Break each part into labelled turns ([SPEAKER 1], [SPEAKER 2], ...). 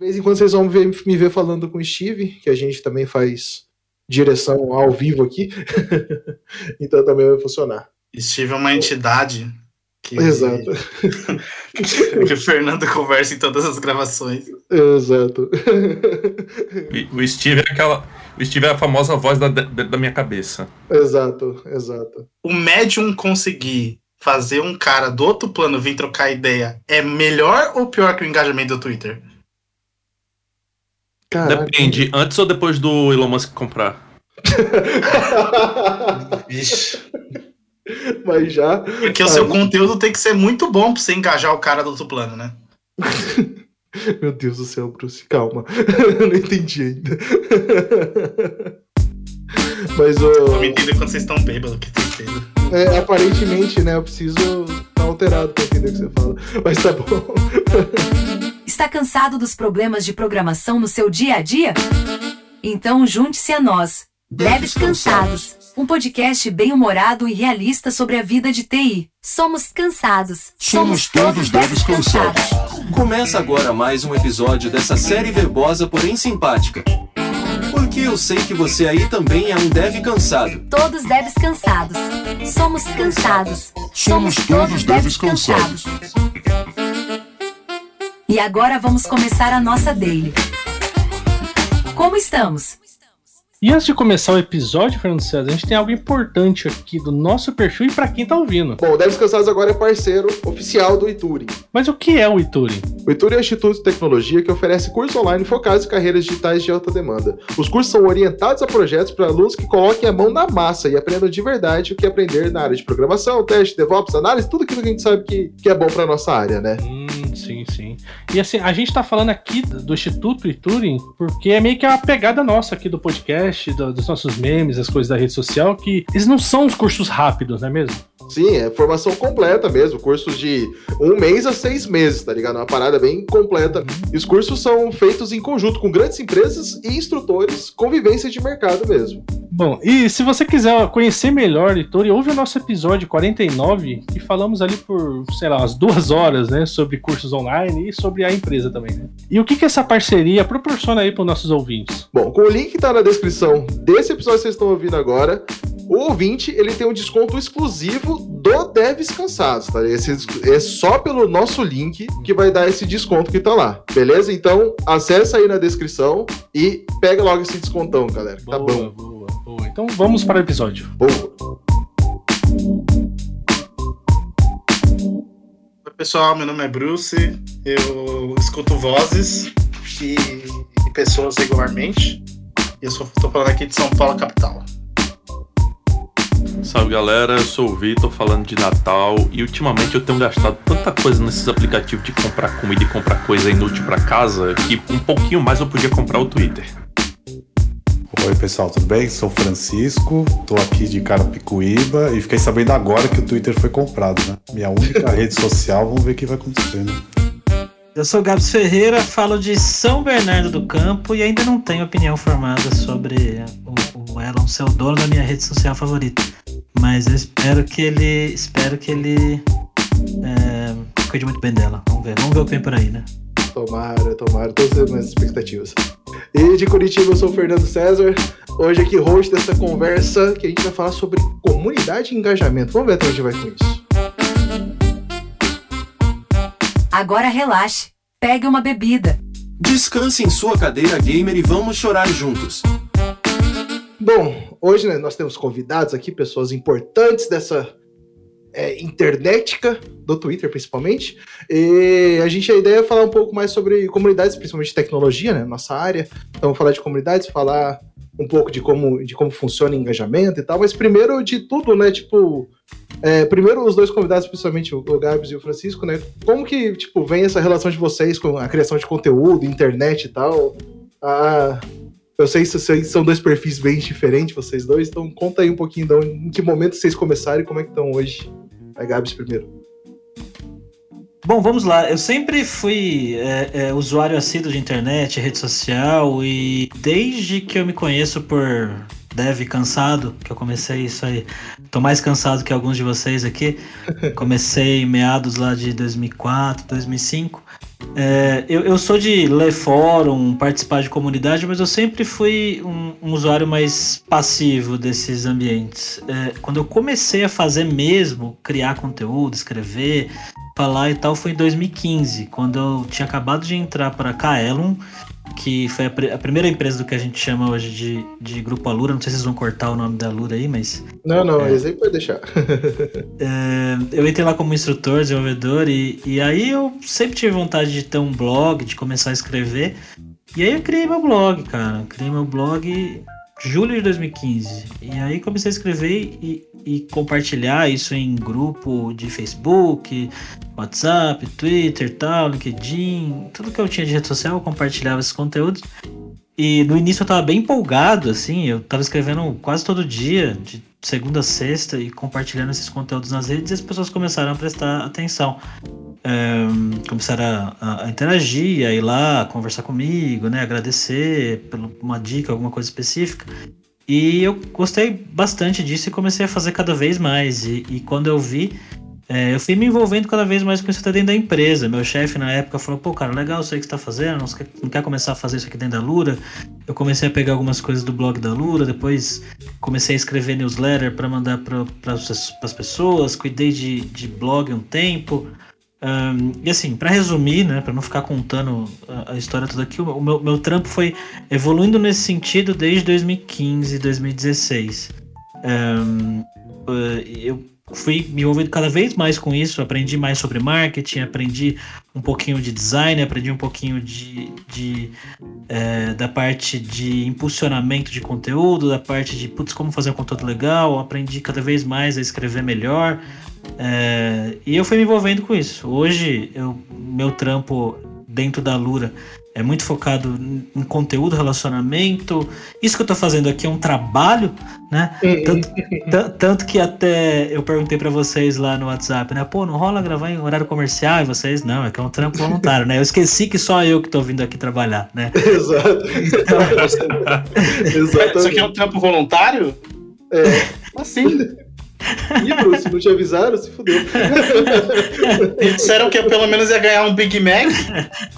[SPEAKER 1] De vez em quando vocês vão ver, me ver falando com o Steve, que a gente também faz direção ao vivo aqui. então também vai funcionar.
[SPEAKER 2] Steve é uma entidade que,
[SPEAKER 1] Exato.
[SPEAKER 2] que o Fernando conversa em todas as gravações.
[SPEAKER 1] Exato.
[SPEAKER 3] O Steve é aquela. O Steve é a famosa voz da, da minha cabeça.
[SPEAKER 1] Exato, exato.
[SPEAKER 2] O médium conseguir fazer um cara do outro plano vir trocar ideia é melhor ou pior que o engajamento do Twitter?
[SPEAKER 1] Caraca.
[SPEAKER 3] Depende, antes ou depois do Elon Musk comprar?
[SPEAKER 2] Vixe.
[SPEAKER 1] Mas já.
[SPEAKER 2] Porque o seu conteúdo tem que ser muito bom pra você engajar o cara do outro plano, né?
[SPEAKER 1] Meu Deus do céu, Bruce, calma. Eu não entendi ainda. Mas o.
[SPEAKER 2] Vamos entender quando vocês estão bêbados, que tristeza.
[SPEAKER 1] É, aparentemente, né? Eu preciso estar alterado pra entender o que você fala. Mas tá bom.
[SPEAKER 4] Está cansado dos problemas de programação no seu dia a dia? Então junte-se a nós, Devs Cansados, um podcast bem-humorado e realista sobre a vida de TI. Somos cansados.
[SPEAKER 5] Somos todos devs cansados. Começa agora mais um episódio dessa série verbosa, porém simpática. Porque eu sei que você aí também é um dev cansado.
[SPEAKER 4] Todos devs cansados. Somos cansados.
[SPEAKER 5] Somos todos devs cansados.
[SPEAKER 4] E agora vamos começar a nossa daily. Como estamos?
[SPEAKER 6] E antes de começar o episódio, Fernando César, a gente tem algo importante aqui do nosso perfil e para quem tá ouvindo.
[SPEAKER 1] Bom, o Devs Cansados agora é parceiro oficial do Ituri.
[SPEAKER 6] Mas o que é o Ituri?
[SPEAKER 1] O Ituri é um instituto de tecnologia que oferece cursos online focados em carreiras digitais de alta demanda. Os cursos são orientados a projetos para alunos que coloquem a mão na massa e aprendam de verdade o que aprender na área de programação, teste, DevOps, análise, tudo aquilo que a gente sabe que, que é bom para nossa área, né?
[SPEAKER 6] Hum, sim, sim. E assim, a gente tá falando aqui do Instituto Ituri porque é meio que a pegada nossa aqui do podcast, do- dos nossos memes, as coisas da rede social, que eles não são os cursos rápidos, não é mesmo?
[SPEAKER 1] Sim, é formação completa mesmo, cursos de um mês a seis meses, tá ligado? É uma parada bem completa. E os cursos são feitos em conjunto com grandes empresas e instrutores, convivência de mercado mesmo.
[SPEAKER 6] Bom, e se você quiser conhecer melhor Ituri, ouve o nosso episódio 49, que falamos ali por, sei lá, umas duas horas, né, sobre cursos online e sobre a empresa também, né? E o que que essa parceria proporciona aí para os nossos ouvintes?
[SPEAKER 1] Bom, com o link que tá na descrição desse episódio que vocês estão ouvindo agora, o ouvinte ele tem um desconto exclusivo do Devs Cansados, tá? Esse é só pelo nosso link que vai dar esse desconto que tá lá, beleza? Então acessa aí na descrição e pega logo esse descontão, galera. Tá
[SPEAKER 6] boa,
[SPEAKER 1] bom.
[SPEAKER 6] boa, boa. Então vamos para o episódio.
[SPEAKER 1] Boa.
[SPEAKER 2] Oi, pessoal, meu nome é Bruce, eu escuto vozes e, pessoas regularmente. E eu tô falando aqui de São Paulo, capital.
[SPEAKER 3] Salve galera, eu sou o Vitor falando de Natal e ultimamente eu tenho gastado tanta coisa nesses aplicativos de comprar comida e comprar coisa inútil pra casa que um pouquinho mais eu podia comprar o Twitter.
[SPEAKER 7] Oi pessoal, tudo bem? Sou o Francisco, tô aqui de Carapicuíba e fiquei sabendo agora que o Twitter foi comprado, né? Minha única rede social, vamos ver o que vai acontecer, né?
[SPEAKER 8] Eu sou o Gabs Ferreira, falo de São Bernardo do Campo e ainda não tenho opinião formada sobre o, o Elon ser o dono da minha rede social favorita. Mas eu espero que ele. Espero que ele. É, cuide muito bem dela. Vamos ver. Vamos ver o que vem por aí, né?
[SPEAKER 1] Tomara, tomara, todas as minhas expectativas. E de Curitiba, eu sou o Fernando César. Hoje aqui, host dessa conversa que a gente vai falar sobre comunidade e engajamento. Vamos ver até onde vai com isso.
[SPEAKER 4] Agora relaxe. Pegue uma bebida.
[SPEAKER 5] Descanse em sua cadeira gamer e vamos chorar juntos.
[SPEAKER 1] Bom, hoje né, nós temos convidados aqui, pessoas importantes dessa é, internetica, do Twitter principalmente. E a gente, a ideia é falar um pouco mais sobre comunidades, principalmente tecnologia, né? Nossa área. Então, falar de comunidades, falar um pouco de como, de como funciona o engajamento e tal. Mas primeiro de tudo, né? Tipo, é, primeiro os dois convidados, principalmente o, o Gabs e o Francisco, né? Como que, tipo, vem essa relação de vocês com a criação de conteúdo, internet e tal? Ah, eu sei que vocês são dois perfis bem diferentes, vocês dois, então conta aí um pouquinho de onde- em que momento vocês começaram e como é que estão hoje. A Gabs primeiro.
[SPEAKER 8] Bom, vamos lá. Eu sempre fui é, é, usuário assíduo de internet, rede social e desde que eu me conheço por dev cansado, que eu comecei isso aí tô mais cansado que alguns de vocês aqui. Comecei em meados lá de 2004, 2005. É, eu, eu sou de ler fórum, participar de comunidade, mas eu sempre fui um, um usuário mais passivo desses ambientes. É, quando eu comecei a fazer mesmo, criar conteúdo, escrever, falar e tal, foi em 2015, quando eu tinha acabado de entrar para Kaelon que foi a, a, primeira empresa do que a gente chama hoje de, de Grupo Alura. Não sei se vocês vão cortar o nome da Alura aí, mas.
[SPEAKER 1] Não, não, é, esse aí pode deixar.
[SPEAKER 8] é, eu entrei lá como instrutor, desenvolvedor, e, e aí eu sempre tive vontade de ter um blog, de começar a escrever. E aí eu criei meu blog, cara. Criei meu blog julho de 2015. E aí comecei a escrever e, e compartilhar isso em grupo de Facebook, WhatsApp, Twitter, tal, LinkedIn, tudo que eu tinha de rede social, eu compartilhava esses conteúdos. E no início eu tava bem empolgado, assim, eu tava escrevendo quase todo dia, de segunda a sexta, e compartilhando esses conteúdos nas redes, e as pessoas começaram a prestar atenção. É, começaram a, a, interagir, a ir lá, conversar comigo, né, agradecer por uma dica, alguma coisa específica. E eu gostei bastante disso e comecei a fazer cada vez mais. E, e quando eu vi, é, eu fui me envolvendo cada vez mais com isso até dentro da empresa. Meu chefe na época falou: pô, cara, legal isso aí que você tá fazendo, não quer, não quer começar a fazer isso aqui dentro da Lura? Eu comecei a pegar algumas coisas do blog da Lura, depois comecei a escrever newsletter para mandar para as pessoas, cuidei de, de blog um tempo. Um, e assim, para resumir, né, para não ficar contando a, a, história toda aqui, o meu, meu trampo foi evoluindo nesse sentido desde 2015, 2016. Um, eu fui me envolvendo cada vez mais com isso, aprendi mais sobre marketing, aprendi um pouquinho de design, aprendi um pouquinho de, de é, da parte de impulsionamento de conteúdo, da parte de putz, como fazer um conteúdo legal, aprendi cada vez mais a escrever melhor. É, e eu fui me envolvendo com isso. Hoje, eu, meu trampo dentro da Lura é muito focado em conteúdo, relacionamento. Isso que eu tô fazendo aqui é um trabalho, né? Tanto, tanto que até eu perguntei para vocês lá no WhatsApp, né? Pô, não rola gravar em horário comercial e vocês não, é que é um trampo voluntário, né? Eu esqueci que só eu que tô vindo aqui trabalhar, né?
[SPEAKER 1] Exato.
[SPEAKER 2] Exatamente. Isso aqui é um trampo voluntário?
[SPEAKER 1] É.
[SPEAKER 2] Assim.
[SPEAKER 1] Ih, Bruce, não te avisaram? Se fudeu.
[SPEAKER 2] Eles disseram que pelo menos ia ganhar um Big Mac.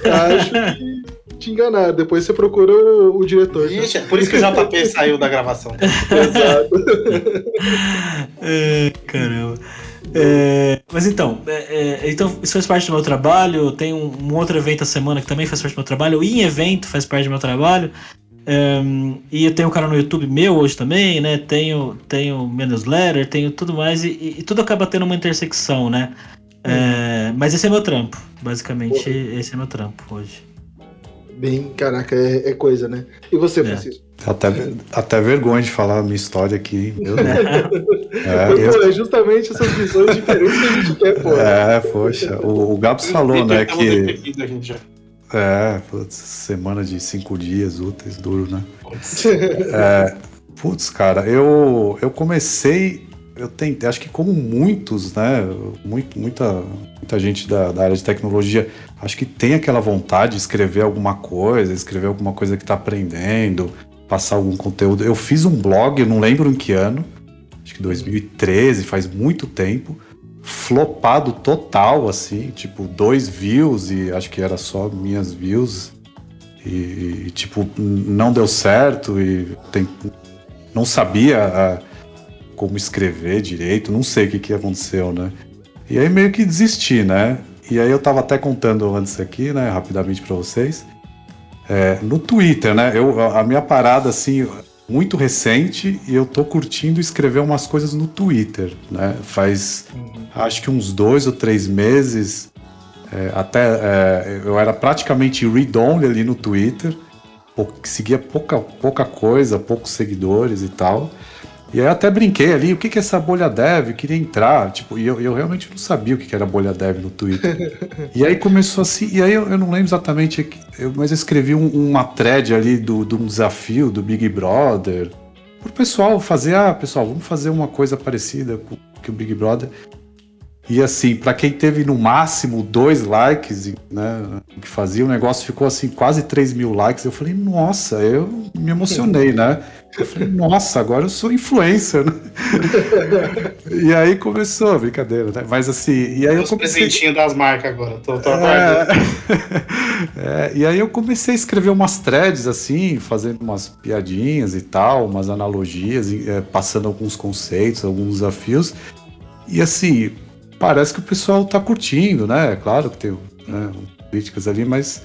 [SPEAKER 1] Acho que te enganaram. Depois você procura o, o diretor.
[SPEAKER 2] Tá? Ixi, é por isso que o JP saiu da gravação.
[SPEAKER 1] Exato.
[SPEAKER 8] é, caramba. É, mas então, é, é, então, isso faz parte do meu trabalho. Tem um, um, outro evento a semana que também faz parte do meu trabalho. E em evento faz parte do meu trabalho. Um, e eu tenho um canal no YouTube meu hoje também, né? Tenho, tenho newsletter, tenho tudo mais, e, e tudo acaba tendo uma intersecção, né? É, mas esse é meu trampo, basicamente, esse é meu trampo hoje.
[SPEAKER 1] Bem, caraca, é, é coisa, né? E você, é. Francisco?
[SPEAKER 7] Até, até vergonha de falar a minha história aqui. Meu Deus.
[SPEAKER 1] É, eu... é justamente essas visões diferentes que a gente quer, pô.
[SPEAKER 7] É, poxa. O, o Gabs falou, né, que. É, putz, semana de cinco dias úteis, duro, né? é, putz, cara, eu, eu comecei, eu tentei, acho que como muitos, né? Muito, muita, muita gente da, da área de tecnologia, acho que tem aquela vontade de escrever alguma coisa, escrever alguma coisa que está aprendendo, passar algum conteúdo. Eu fiz um blog, eu não lembro em que ano, acho que 2013, faz muito tempo flopado total, assim, tipo, dois views e acho que era só minhas views. E, e tipo, não deu certo e tem, não sabia a, como escrever direito, não sei o que, que aconteceu, né? E aí meio que desisti, né? E aí eu tava até contando antes aqui, né, rapidamente para vocês. É, no Twitter, né? Eu, a minha parada, assim, muito recente e eu tô curtindo escrever umas coisas no Twitter, né? Faz uhum. acho que uns dois ou três meses, é, até é, eu era praticamente read-only ali no Twitter, seguia pouca, pouca coisa, poucos seguidores e tal. E aí até brinquei ali, o que, que é essa bolha dev? Eu queria entrar, tipo, e eu, eu realmente não sabia o que, que era bolha dev no Twitter. e aí começou assim, e aí eu, eu não lembro exatamente, eu, mas eu escrevi um, uma thread ali do, de um desafio do Big Brother, pro pessoal fazer, ah, pessoal, vamos fazer uma coisa parecida com que o Big Brother. E assim, para quem teve no máximo dois likes, né, que fazia, o negócio ficou assim, quase 3 mil likes. Eu falei, nossa, eu me emocionei, né? Eu falei, nossa, agora eu sou influencer, né? e aí começou brincadeira, né? Mas assim, e aí eu comecei...
[SPEAKER 2] presentinho das marcas agora, tô, tô
[SPEAKER 7] é... é, e aí eu comecei a escrever umas threads assim, fazendo umas piadinhas e tal, umas analogias, é, passando alguns conceitos, alguns desafios. E assim, parece que o pessoal tá curtindo, né? Claro que tem né, críticas ali, mas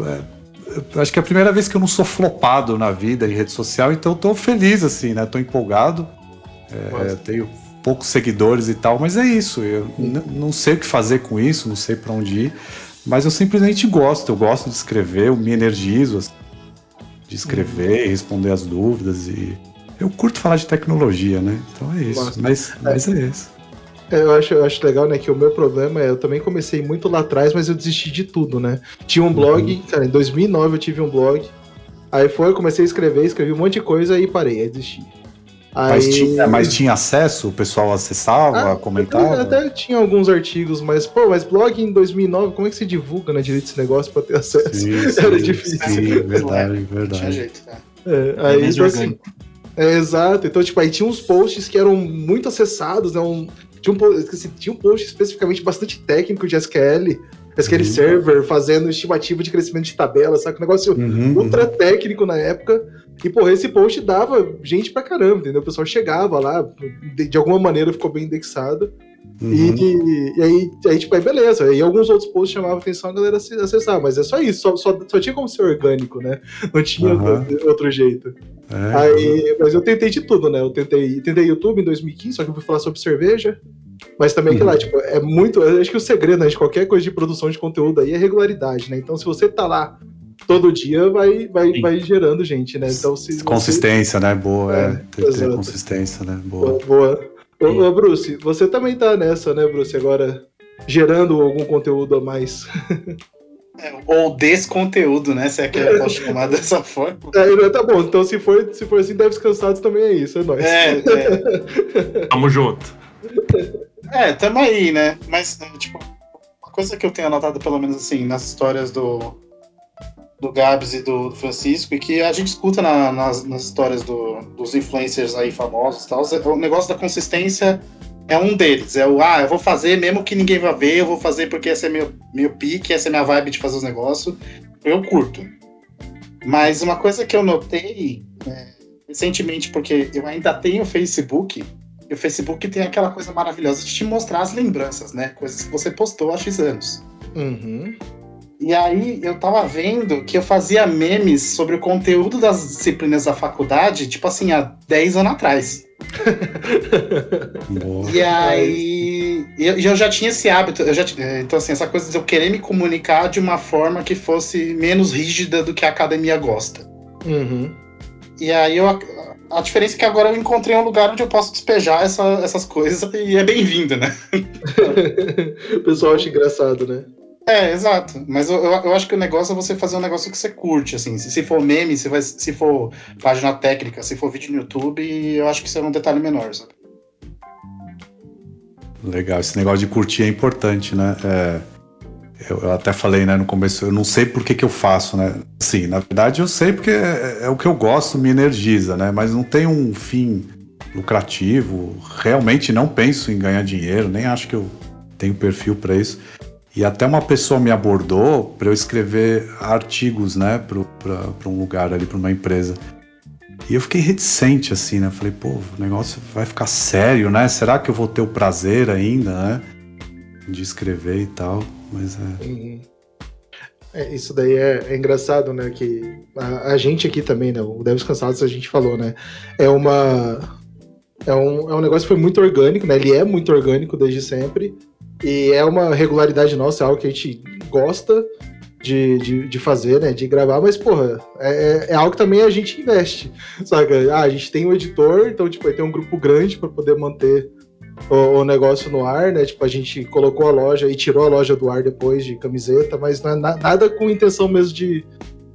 [SPEAKER 7] é, acho que é a primeira vez que eu não sou flopado na vida em rede social, então eu tô feliz, assim, né? Tô empolgado. É, tenho poucos seguidores e tal, mas é isso. Eu não sei o que fazer com isso, não sei para onde ir, mas eu simplesmente gosto. Eu gosto de escrever, eu me energizo assim, de escrever, uhum. responder as dúvidas e eu curto falar de tecnologia, né? Então é isso. Mas, mas é isso.
[SPEAKER 1] É, eu acho, eu acho legal, né, que o meu problema é, eu também comecei muito lá atrás, mas eu desisti de tudo, né? Tinha um blog, uhum. cara, em 2009 eu tive um blog, aí foi, eu comecei a escrever, escrevi um monte de coisa e parei, aí desisti.
[SPEAKER 7] Aí... Mas, tinha, mas tinha acesso? O pessoal acessava, ah, comentava?
[SPEAKER 1] Até, até, tinha alguns artigos, mas, pô, mas blog em 2009, como é que se divulga, né, direito esse negócio pra ter acesso? Sim, sim, Era difícil. Sim,
[SPEAKER 7] verdade, verdade. Tinha jeito,
[SPEAKER 1] cara. É, aí, então, assim, é, exato. Então, tipo, aí tinha uns posts que eram muito acessados, né? Um, tinha, um, assim, tinha um post especificamente bastante técnico de SQL, SQL uhum. Server, fazendo estimativa de crescimento de tabela, sabe? Um negócio uhum, ultra uhum. técnico na época. E, porra, esse post dava gente pra caramba, entendeu? O pessoal chegava lá, de, de alguma maneira ficou bem indexado. Uhum. E, e, aí, aí, tipo, aí beleza. E alguns outros posts chamavam atenção a galera acessar, mas é só isso, só, só, só tinha como ser orgânico, né? Não tinha uhum. outro, outro, jeito. É. Aí, mas eu tentei de tudo, né? Eu tentei, tentei YouTube em 2015, só que eu fui falar sobre cerveja. Mas também que lá, uhum. tipo, é muito. Acho que o segredo né, de qualquer coisa de produção de conteúdo aí é regularidade, né? Então, se você tá lá todo dia, vai, vai, vai gerando gente, né? Então, se
[SPEAKER 7] consistência, você... né? Boa, é. é ter, ter, consistência, né? Boa.
[SPEAKER 1] Boa. Ô, ô, Bruce, você também tá nessa, né, Bruce? Agora gerando algum conteúdo a mais.
[SPEAKER 2] É, ou desconteúdo, né? Se é que eu posso chamar dessa forma.
[SPEAKER 1] É, tá bom. Então, se for, se for assim, Deves Cansados também é isso, é nóis.
[SPEAKER 2] É, é.
[SPEAKER 3] Tamo junto.
[SPEAKER 2] É, tamo aí, né? Mas, tipo, uma coisa que eu tenho anotado, pelo menos assim, nas histórias do, do Gabs e do Francisco, e que a gente escuta na, nas, nas, histórias do, dos influencers aí famosos e tal, é, o negócio da consistência é um deles. É o, ah, eu vou fazer mesmo que ninguém vá ver, eu vou fazer porque esse é meu, meu pique, essa é minha vibe de fazer os negócios. Eu curto. Mas uma coisa que eu notei é, recentemente, porque eu ainda tenho Facebook, e o Facebook tem aquela coisa maravilhosa de te mostrar as lembranças, né? Coisas que você postou há X anos.
[SPEAKER 1] Uhum.
[SPEAKER 2] E aí eu tava vendo que eu fazia memes sobre o conteúdo das disciplinas da faculdade, tipo assim, há 10 anos atrás. E aí eu, eu, já tinha esse hábito, eu já, então assim, essa coisa de eu querer me comunicar de uma forma que fosse menos rígida do que a academia gosta.
[SPEAKER 1] Uhum.
[SPEAKER 2] E aí eu, a diferença é que agora eu encontrei um lugar onde eu posso despejar essa, essas coisas e é bem-vindo, né?
[SPEAKER 1] o pessoal acha engraçado, né?
[SPEAKER 2] É, exato. Mas eu, eu, eu, acho que o negócio é você fazer um negócio que você curte, assim. Se, se for meme, se, vai, se for página técnica, se for vídeo no YouTube, eu acho que isso é um detalhe menor, sabe?
[SPEAKER 7] Legal, esse negócio de curtir é importante, né? É, eu, eu, até falei, né, no começo, eu não sei por que, que eu faço, né? Sim, na verdade eu sei porque é, é o que eu gosto, me energiza, né? Mas não tem um fim lucrativo, realmente não penso em ganhar dinheiro, nem acho que eu tenho perfil para isso. E até uma pessoa me abordou para eu escrever artigos, né, para um lugar ali, para uma empresa. E eu fiquei reticente, assim, né? Falei, pô, o negócio vai ficar sério, né? Será que eu vou ter o prazer ainda, né? De escrever e tal, mas é.
[SPEAKER 1] Uhum. é isso daí é, é, engraçado, né? Que a, a, gente aqui também, né? O Devos Cansados a gente falou, né? É uma. É um, é um negócio que foi muito orgânico, né? Ele é muito orgânico desde sempre. E é uma regularidade nossa, é algo que a gente gosta de, de, de fazer, né? De gravar, mas, porra, é, é, é algo que também a gente investe. Saca? Ah, a gente tem um editor, então, tipo, tem um grupo grande para poder manter o, o, negócio no ar, né? Tipo, a gente colocou a loja e tirou a loja do ar depois de camiseta, mas não é nada com intenção mesmo de,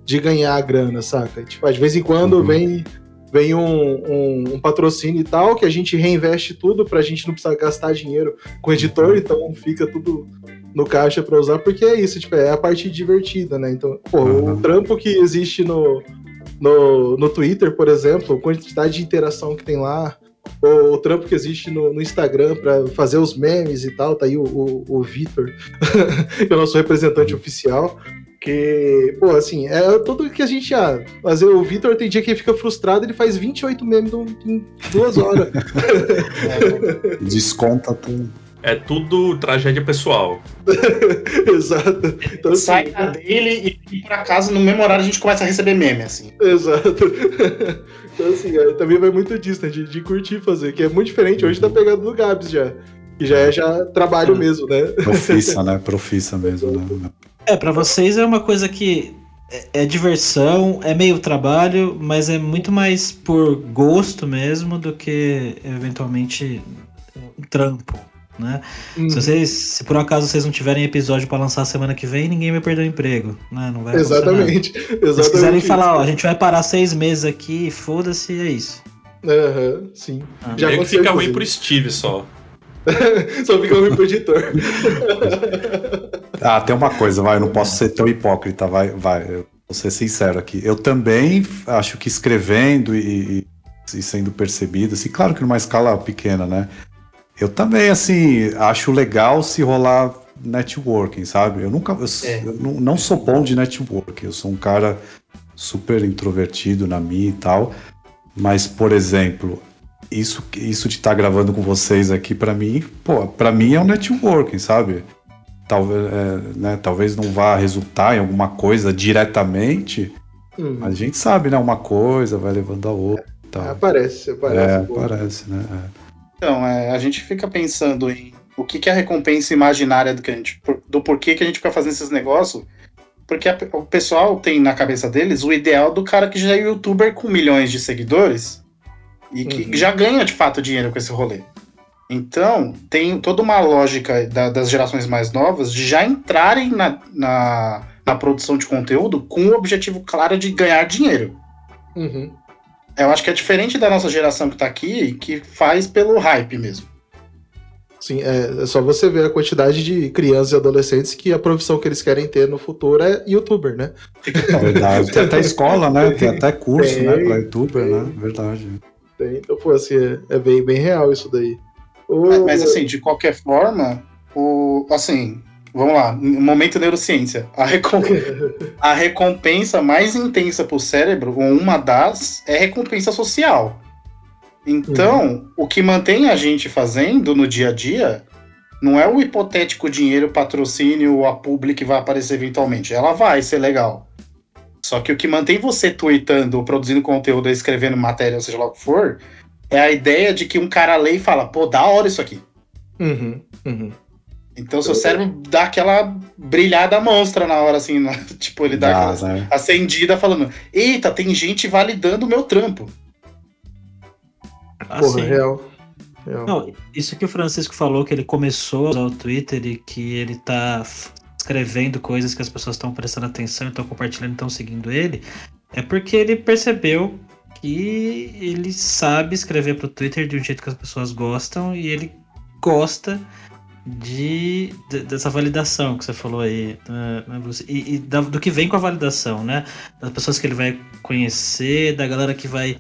[SPEAKER 1] de ganhar grana, saca? Tipo, de vez em quando uhum. vem vem um, um, um, patrocínio e tal, que a gente reinveste tudo pra gente não precisar gastar dinheiro com o editor, uhum. então fica tudo no caixa para usar, porque é isso, tipo, é a parte divertida, né? Então, pô, uhum. o trampo que existe no, no, no Twitter, por exemplo, a quantidade de interação que tem lá, o, o, trampo que existe no, no Instagram para fazer os memes e tal. Tá aí o, o, o Vitor, que é o nosso representante oficial. Que, pô, assim, é tudo que a gente já. Fazer, o Vitor tem dia que ele fica frustrado, ele faz 28 memes em duas horas.
[SPEAKER 7] Desconta tudo.
[SPEAKER 3] É tudo tragédia pessoal.
[SPEAKER 1] Exato.
[SPEAKER 2] Então, assim, Sai da dele e por acaso no mesmo horário a gente começa a receber meme, assim.
[SPEAKER 1] Exato. Então, assim, é, também vai muito disso, né? De, de, curtir fazer, que é muito diferente. Hoje tá pegando no Gabs já. Que já é já trabalho mesmo, né?
[SPEAKER 7] Profissa, né? Profissa mesmo, né?
[SPEAKER 8] É, para vocês é uma coisa que é, é, diversão, é meio trabalho, mas é muito mais por gosto mesmo do que eventualmente um trampo, né? Uhum. Se vocês, se por acaso vocês não tiverem episódio para lançar semana que vem, ninguém vai perder o emprego, né? Não vai
[SPEAKER 1] Exatamente. Exatamente.
[SPEAKER 8] Se quiserem falar, ó, a gente vai parar seis meses aqui, foda-se, é isso.
[SPEAKER 1] Aham, uhum, sim.
[SPEAKER 3] Ah. Já fica ruim pro Steve só.
[SPEAKER 1] Só fica ruim pro editor.
[SPEAKER 7] ah, tem uma coisa, vai, eu não posso ser tão hipócrita, vai, vai. Eu vou ser sincero aqui. Eu também acho que escrevendo e, e sendo percebido, assim, claro que numa escala pequena, né? Eu também, assim, acho legal se rolar networking, sabe? Eu nunca. Eu, é. eu não, não sou bom de networking, eu sou um cara super introvertido na minha e tal. Mas, por exemplo, isso, isso de estar tá gravando com vocês aqui, para mim, pô, para mim é um networking, sabe? Talvez, é, né, talvez não vá resultar em alguma coisa diretamente, hum. mas a gente sabe, né? Uma coisa vai levando a outra.
[SPEAKER 1] É, aparece, aparece. É,
[SPEAKER 7] aparece, né? É.
[SPEAKER 2] Então, é, a gente fica pensando em o que, que é a recompensa imaginária do, que a gente, do porquê que a gente fica fazendo esses negócios. Porque a, o pessoal tem na cabeça deles o ideal do cara que já é youtuber com milhões de seguidores e que uhum. já ganha de fato dinheiro com esse rolê. Então, tem toda uma lógica da, das gerações mais novas de já entrarem na, na, na, produção de conteúdo com o objetivo claro de ganhar dinheiro.
[SPEAKER 1] Uhum.
[SPEAKER 2] Eu acho que é diferente da nossa geração que tá aqui, que faz pelo hype mesmo.
[SPEAKER 1] Sim, é, é, só você ver a quantidade de crianças e adolescentes que a profissão que eles querem ter no futuro é youtuber, né?
[SPEAKER 7] É verdade. Tem até escola, né? Tem até curso, tem, né? Pra youtuber, tem. né? Verdade.
[SPEAKER 1] Tem, então, pô, assim, é, é, bem, bem real isso daí.
[SPEAKER 2] O... Mas, mas, assim, de qualquer forma, o, assim, vamos lá, momento neurociência. A, recom... a recompensa mais intensa para o cérebro, ou uma das, é recompensa social. Então, uhum. o que mantém a gente fazendo no dia a dia não é o hipotético dinheiro, patrocínio ou a publi que vai aparecer eventualmente. Ela vai ser legal. Só que o que mantém você tweetando, produzindo conteúdo, escrevendo matéria, seja lá o que for, é a ideia de que um cara lê e fala, pô, da hora isso aqui.
[SPEAKER 1] Uhum, uhum.
[SPEAKER 2] Então seu cérebro dá aquela brilhada monstra na hora, assim, né? tipo, ele dá, dá aquela né? acendida falando, eita, tem gente validando o meu trampo.
[SPEAKER 1] Ah, Porra, real. real.
[SPEAKER 8] Não, isso que o Francisco falou, que ele começou a usar o Twitter e que ele tá escrevendo coisas que as pessoas estão prestando atenção, estão compartilhando, estão seguindo ele, é porque ele percebeu que ele sabe escrever pro Twitter de um jeito que as pessoas gostam e ele gosta de, de dessa validação que você falou aí, né, né e, e da, do que vem com a validação, né? Das pessoas que ele vai conhecer, da galera que vai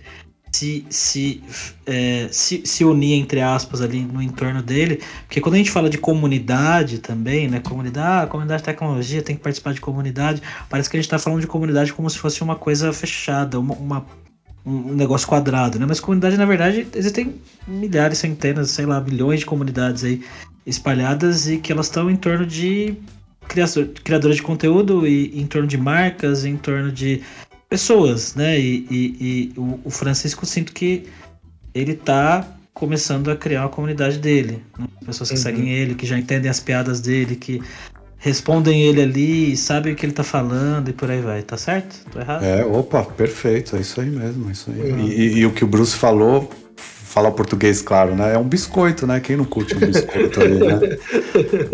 [SPEAKER 8] se, se, é, se, se unir, entre aspas, ali no entorno dele. Porque quando a gente fala de comunidade também, né? Comunidade, ah, comunidade de tecnologia, tem que participar de comunidade. Parece que a gente está falando de comunidade como se fosse uma coisa fechada, uma, uma um negócio quadrado, né? Mas comunidade, na verdade, existem milhares, centenas, sei lá, milhões de comunidades aí espalhadas e que elas estão em torno de criadores de conteúdo e em torno de marcas, em torno de pessoas, né? E, e, e o, o, Francisco sinto que ele tá começando a criar uma comunidade dele. Né? Pessoas que uhum. seguem ele, que já entendem as piadas dele, que respondem ele ali, sabem o que ele tá falando e por aí vai, tá certo? Tô errado?
[SPEAKER 7] É, opa, perfeito, é isso aí mesmo, é isso aí. Uhum. E, e, o que o Bruce falou falar português, claro, né? É um biscoito, né? Quem não curte um biscoito ali, né?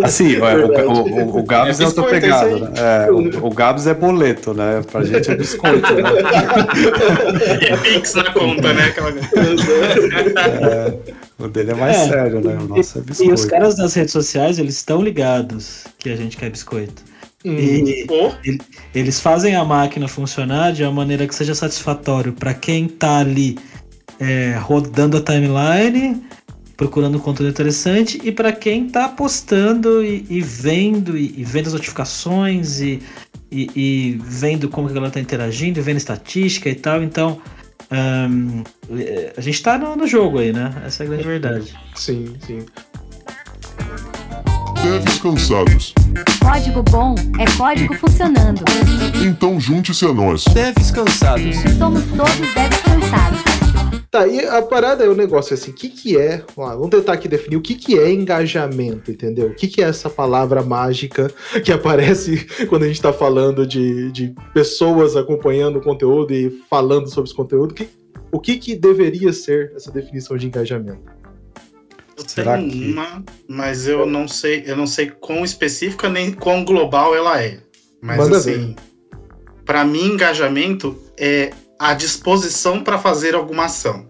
[SPEAKER 7] Assim, é, o, o, o, Gabs é, é outra pegada, né? É, o, o Gabs é boleto, né? Pra gente é biscoito, né?
[SPEAKER 2] é pix na conta, né?
[SPEAKER 7] É, o dele é mais é, sério, né? O nosso é biscoito.
[SPEAKER 8] E os caras das redes sociais, eles estão ligados que a gente quer biscoito. Hum. E eles fazem a máquina funcionar de uma maneira que seja satisfatório para quem tá ali é, rodando a timeline, procurando conteúdo interessante, e para quem está postando e, e vendo, e, e, vendo as notificações, e, e, vendo como que a galera está interagindo, vendo estatística e tal. Então, um, a gente está no, no jogo aí, né? Essa é a grande verdade.
[SPEAKER 1] Sim, sim.
[SPEAKER 9] Devs cansados.
[SPEAKER 4] Código bom é código funcionando.
[SPEAKER 9] Então junte-se a nós.
[SPEAKER 5] Devs cansados.
[SPEAKER 4] Somos todos devs cansados.
[SPEAKER 1] Tá, e a parada é o negócio assim, o que que é, vamos tentar aqui definir o que que é engajamento, entendeu? O que que é essa palavra mágica que aparece quando a gente tá falando de, de pessoas acompanhando o conteúdo e falando sobre esse conteúdo, que, o que que deveria ser essa definição de engajamento?
[SPEAKER 2] Eu Será tenho que... uma, mas eu não sei, eu não sei quão específica nem quão global ela é. Mas Manda assim, para mim engajamento é a disposição para fazer alguma ação.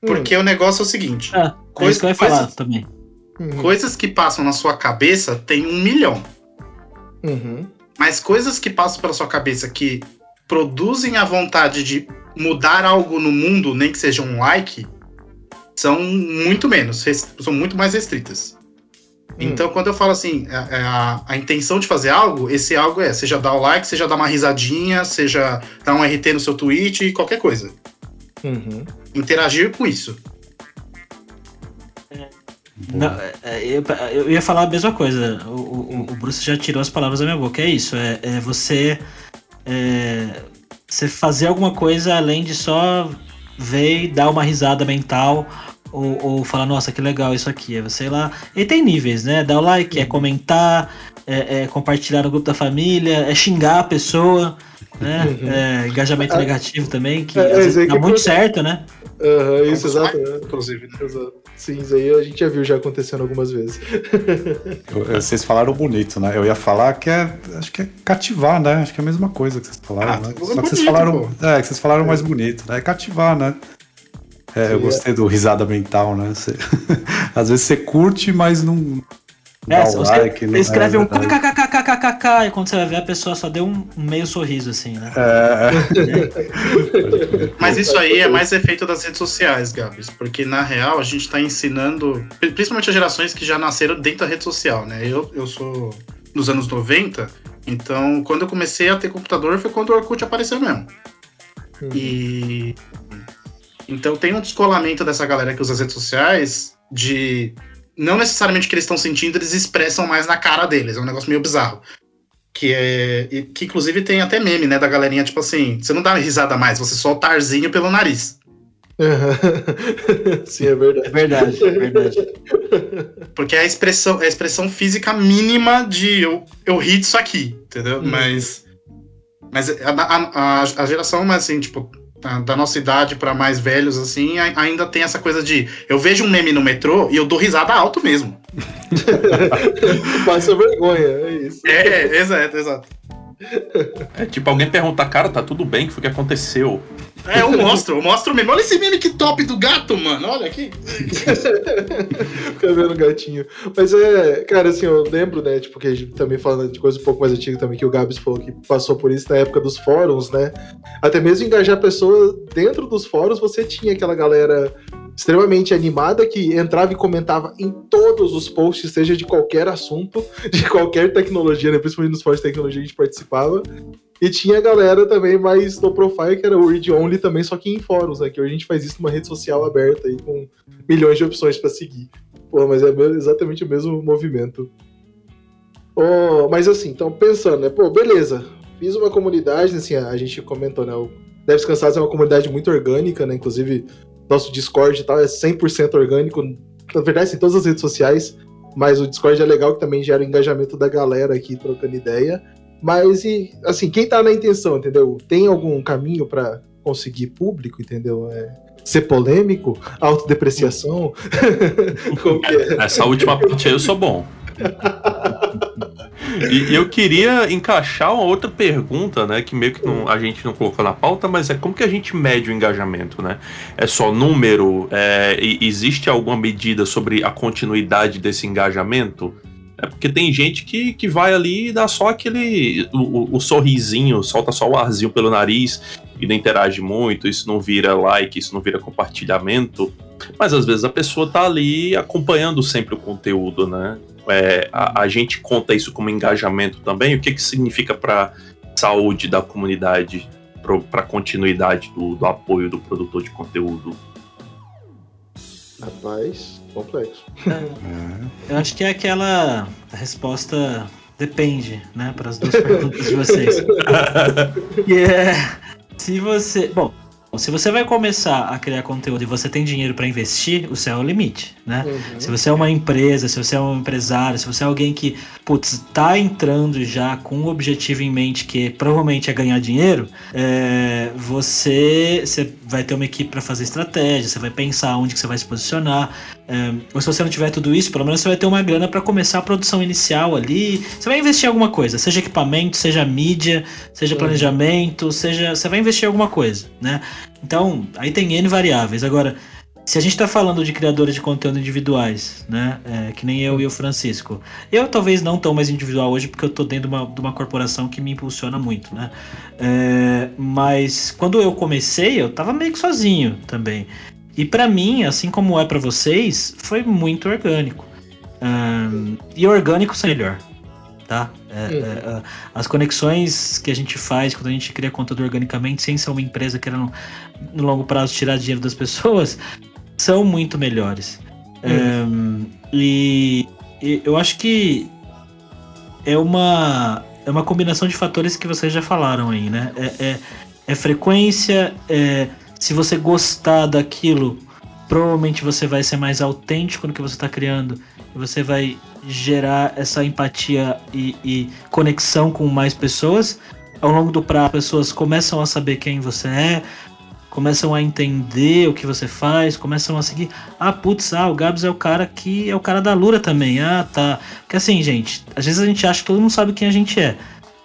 [SPEAKER 2] Porque hum. o negócio é o seguinte,
[SPEAKER 8] ah, coisa, é que eu ia falar coisas, também.
[SPEAKER 2] Uhum. Coisas que passam na sua cabeça tem um milhão.
[SPEAKER 1] Uhum.
[SPEAKER 2] Mas coisas que passam pela sua cabeça que produzem a vontade de mudar algo no mundo, nem que seja um like, são muito menos, são muito mais restritas. Hum. Então, quando eu falo assim, a, é, é a, a, intenção de fazer algo, esse algo é, seja dar o like, seja dar uma risadinha, seja dar um RT no seu tweet, qualquer coisa.
[SPEAKER 1] Uhum.
[SPEAKER 2] Interagir com isso.
[SPEAKER 8] Não, eu, eu, ia falar a mesma coisa. O, o, o, Bruce já tirou as palavras da minha boca. É isso. É, é você, é, você fazer alguma coisa além de só ver e dar uma risada mental ou, ou falar, nossa, que legal isso aqui. É você ir lá. E tem níveis, né? Dar o like, é comentar, é, é compartilhar no grupo da família, é xingar a pessoa, né? Uhum. É, engajamento é, negativo também, que é, vezes, dá muito certo, né?
[SPEAKER 1] Uhum, isso, exato. Inclusive, né? Exato. Sim, isso aí a gente já viu já acontecendo algumas vezes.
[SPEAKER 7] vocês falaram bonito, né? Eu ia falar que é. Acho que é cativar, né? Acho que é a mesma coisa que vocês falaram, ah, né? Só que bonito, vocês falaram. Pô. É, que vocês falaram mais bonito, né? É cativar, né? É, eu gostei do risada mental, né? Você, às vezes você curte, mas não.
[SPEAKER 8] É, você, like, você escreve é um kkkkkkk e quando você vai ver a pessoa só deu um, meio sorriso assim, né? É.
[SPEAKER 2] mas isso aí é mais efeito das redes sociais, Gabs, porque na real a gente está ensinando, principalmente as gerações que já nasceram dentro da rede social, né? Eu, eu sou dos anos 90, então quando eu comecei a ter computador foi quando o Orkut apareceu mesmo. Uhum. E então tem um descolamento dessa galera que usa as redes sociais de. Não necessariamente que eles estão sentindo, eles expressam mais na cara deles. É um negócio meio bizarro. Que é. Que inclusive tem até meme, né? Da galerinha, tipo assim, você não dá uma risada mais, você solta arzinho pelo nariz.
[SPEAKER 1] Sim, é verdade.
[SPEAKER 8] É verdade, é verdade.
[SPEAKER 2] Porque é a expressão, é a expressão física mínima de eu, eu ri disso aqui, entendeu? Hum. Mas. Mas a, a, a, geração, mas assim, tipo, da nossa idade para mais velhos, assim, ainda tem essa coisa de eu vejo um meme no metrô e eu dou risada alto mesmo.
[SPEAKER 1] Passa vergonha, é isso.
[SPEAKER 2] É, exato, exato.
[SPEAKER 3] É tipo alguém perguntar, cara, tá tudo bem? O que foi que aconteceu?
[SPEAKER 2] É, eu mostro, eu mostro mesmo. Olha esse meme que top do gato, mano. Olha aqui.
[SPEAKER 1] Fica vendo o gatinho. Mas é, cara, assim, eu lembro, né? Tipo, que a gente também falando de coisa um pouco mais antiga também, que o Gabs falou que passou por isso na época dos fóruns, né? Até mesmo engajar pessoas dentro dos fóruns, você tinha aquela galera extremamente animada que entrava e comentava em todos os posts, seja de qualquer assunto, de qualquer tecnologia, né? Principalmente nos fóruns de tecnologia a gente participava. E tinha a galera também mais no profile, que era o read only também, só que em fóruns, né? Que hoje a gente faz isso numa rede social aberta aí, com milhões de opções para seguir. Pô, mas é exatamente o mesmo movimento. Oh, mas assim, então pensando, né? Pô, beleza. Fiz uma comunidade, assim, a gente comentou, né? O Devs Cansados é uma comunidade muito orgânica, né? Inclusive, nosso Discord e tal é 100% orgânico. Na verdade, em todas as redes sociais. Mas o Discord é legal que também gera o engajamento da galera aqui trocando ideia. Mas, e, assim, quem tá na intenção, entendeu? Tem algum caminho para conseguir público, entendeu? É, ser polêmico, autodepreciação.
[SPEAKER 3] Como que é? Essa última parte aí eu sou bom. E eu queria encaixar uma outra pergunta, né? Que meio que não, a gente não colocou na pauta, mas é como que a gente mede o engajamento, né? É só número? É, existe alguma medida sobre a continuidade desse engajamento? É porque tem gente que, que vai ali e dá só aquele. O, o, sorrisinho, solta só o arzinho pelo nariz e não interage muito, isso não vira like, isso não vira compartilhamento. Mas às vezes a pessoa tá ali acompanhando sempre o conteúdo, né? É, a, a, gente conta isso como engajamento também. O que, que significa para saúde da comunidade, para continuidade do, do apoio do produtor de conteúdo?
[SPEAKER 1] Rapaz, complexo.
[SPEAKER 8] É, eu acho que é aquela resposta depende, né, para as duas perguntas de vocês. e é, se você, bom, se você vai começar a criar conteúdo e você tem dinheiro para investir, o céu é o limite, né? Uhum. Se você é uma empresa, se você é um empresário, se você é alguém que, putz, tá entrando já com um objetivo em mente que provavelmente é ganhar dinheiro, é, você, você vai ter uma equipe para fazer estratégia, você vai pensar onde que você vai se posicionar. É, ou se você não tiver tudo isso, pelo menos você vai ter uma grana para começar a produção inicial ali. Você vai investir em alguma coisa, seja equipamento, seja mídia, seja uhum. planejamento, seja. Você vai investir em alguma coisa, né? Então, aí tem N variáveis. Agora, se a gente está falando de criadores de conteúdo individuais, né? É, que nem eu e o Francisco. Eu talvez não tão mais individual hoje, porque eu estou dentro de uma, de uma corporação que me impulsiona muito, né? É, mas quando eu comecei, eu estava meio que sozinho também. E para mim, assim como é para vocês, foi muito orgânico. Um, e orgânico é melhor tá? É, uhum. é, as conexões que a gente faz quando a gente cria conteúdo organicamente, sem ser uma empresa querendo no longo prazo tirar dinheiro das pessoas, são muito melhores. É, e, e, eu acho que é uma, é uma combinação de fatores que vocês já falaram aí, né? É, é, é frequência, é, se você gostar daquilo, provavelmente você vai ser mais autêntico no que você está criando você vai gerar essa empatia e, e, conexão com mais pessoas. Ao longo do prazo, pessoas começam a saber quem você é, começam a entender o que você faz, começam a seguir. Ah, putz, ah, o Gabs é o cara que é o cara da Lura também. Ah, tá. Porque assim, gente, às vezes a gente acha que todo mundo sabe quem a gente é.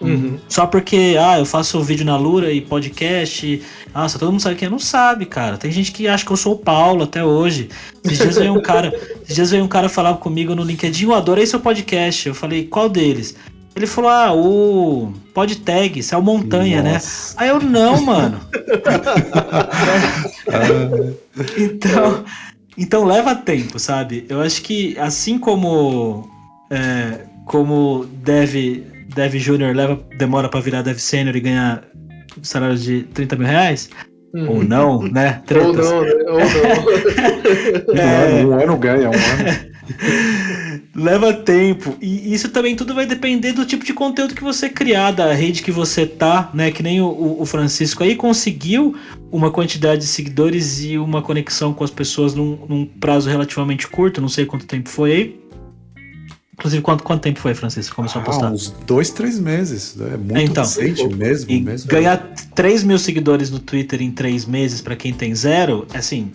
[SPEAKER 8] Uhum. Só porque, ah, eu faço vídeo na Lura e podcast. Nossa, todo mundo sabe quem é. Não sabe, cara. Tem gente que acha que eu sou o Paulo até hoje. Esses dias veio um cara, esses dias veio um cara falar comigo no LinkedIn, eu adorei seu podcast. Eu falei, qual deles? Ele falou, ah, o PodTag, isso é o Montanha, né? Nossa. né? Aí eu, não, mano. então, então leva tempo, sabe? Eu acho que assim como é, como deve dev júnior leva, demora para virar dev sênior e ganhar salário de 30 mil reais, uhum. ou não, né?
[SPEAKER 1] Tretas. Ou não, né? ou
[SPEAKER 7] não. é... Um ano ganha, um ano.
[SPEAKER 8] Leva tempo. E isso também tudo vai depender do tipo de conteúdo que você criar, da rede que você tá, né? Que nem o, o Francisco aí conseguiu uma quantidade de seguidores e uma conexão com as pessoas num, num prazo relativamente curto, não sei quanto tempo foi aí. Inclusive, quanto, quanto tempo foi, Francisco? Começou ah, a postar?
[SPEAKER 7] Uns dois, três meses. É muito
[SPEAKER 8] então,
[SPEAKER 7] recente mesmo,
[SPEAKER 8] e
[SPEAKER 7] mesmo.
[SPEAKER 8] Ganhar 3 mil seguidores no Twitter em três meses para quem tem zero, assim,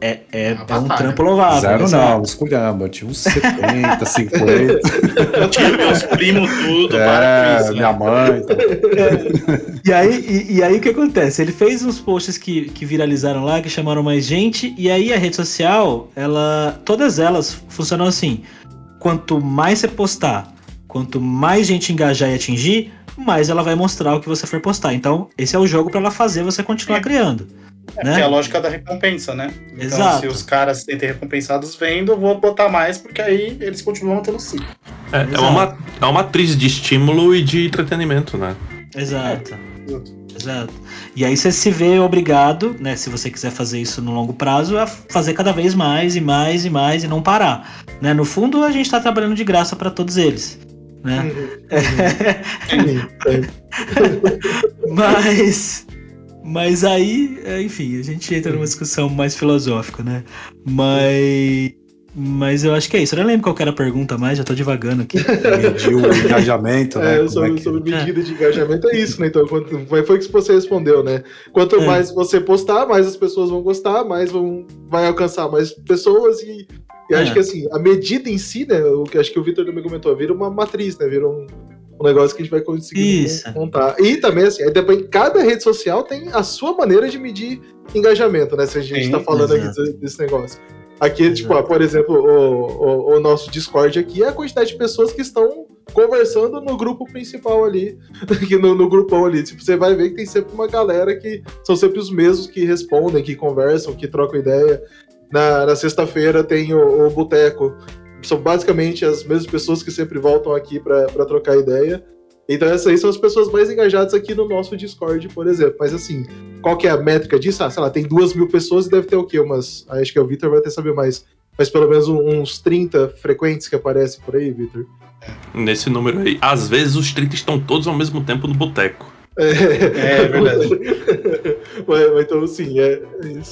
[SPEAKER 8] é, é, é, é um trampo louvável.
[SPEAKER 7] Zero não, esculhamba. Tinha uns 70, 50.
[SPEAKER 2] Tinha meus primos tudo,
[SPEAKER 7] é, para isso, minha né? mãe. Então.
[SPEAKER 8] É. E, aí, e, e, aí o que acontece? Ele fez uns posts que, que viralizaram lá, que chamaram mais gente, e aí a rede social, ela. Todas elas funcionam assim quanto mais você postar, quanto mais gente engajar e atingir, mais ela vai mostrar o que você for postar. Então, esse é o jogo para ela fazer você continuar é. criando.
[SPEAKER 2] É, né? é a lógica da recompensa, né? Então,
[SPEAKER 8] Exato.
[SPEAKER 2] se os caras se sentem recompensados vendo, eu vou botar mais, porque aí eles continuam tendo ciclo.
[SPEAKER 3] É, é, uma, é uma matriz de estímulo e de entretenimento, né?
[SPEAKER 8] Exato. É. Exato. E aí você se vê obrigado, né, se você quiser fazer isso no longo prazo, a fazer cada vez mais e mais e mais e não parar. Né? No fundo, a gente está trabalhando de graça para todos eles. Né? mas, mas aí, enfim, a gente entra numa discussão mais filosófica, né? Mas mas eu acho que é isso. Eu não lembro qual era a pergunta mais, já tô devagando aqui.
[SPEAKER 7] Medir o engajamento, né?
[SPEAKER 1] É, sobre, é que... sobre medida de engajamento é isso, né? Então, quanto, foi que você respondeu, né? Quanto é. mais você postar, mais as pessoas vão gostar, mais vão, vai alcançar mais pessoas e, e acho é. que assim, a medida em si, né? O que acho que o Vitor também comentou, vira uma matriz, né? Vira um, um negócio que a gente vai conseguir
[SPEAKER 8] Isso.
[SPEAKER 1] montar. E também, assim, aí depois, cada rede social tem a sua maneira de medir engajamento, né? Se a gente está falando exato. aqui desse negócio. Aqui, tipo, ah, por exemplo, o, o, o, nosso Discord aqui é a quantidade de pessoas que estão conversando no grupo principal ali, no, no grupão ali. Tipo, você vai ver que tem sempre uma galera que são sempre os mesmos que respondem, que conversam, que trocam ideia. Na, na sexta-feira tem o, o Boteco. São basicamente as mesmas pessoas que sempre voltam aqui para trocar ideia. Então essas aí são as pessoas mais engajadas aqui no nosso Discord, por exemplo. Mas assim, qual que é a métrica disso? Ah, sei lá, tem duas mil pessoas e deve ter o quê? Umas. Acho que o Victor vai até saber mais. Mas pelo menos uns 30 frequentes que aparecem por aí, Victor.
[SPEAKER 3] Nesse número aí. Às vezes os 30 estão todos ao mesmo tempo no boteco.
[SPEAKER 1] É, é, verdade. mas, mas, então, sim, é,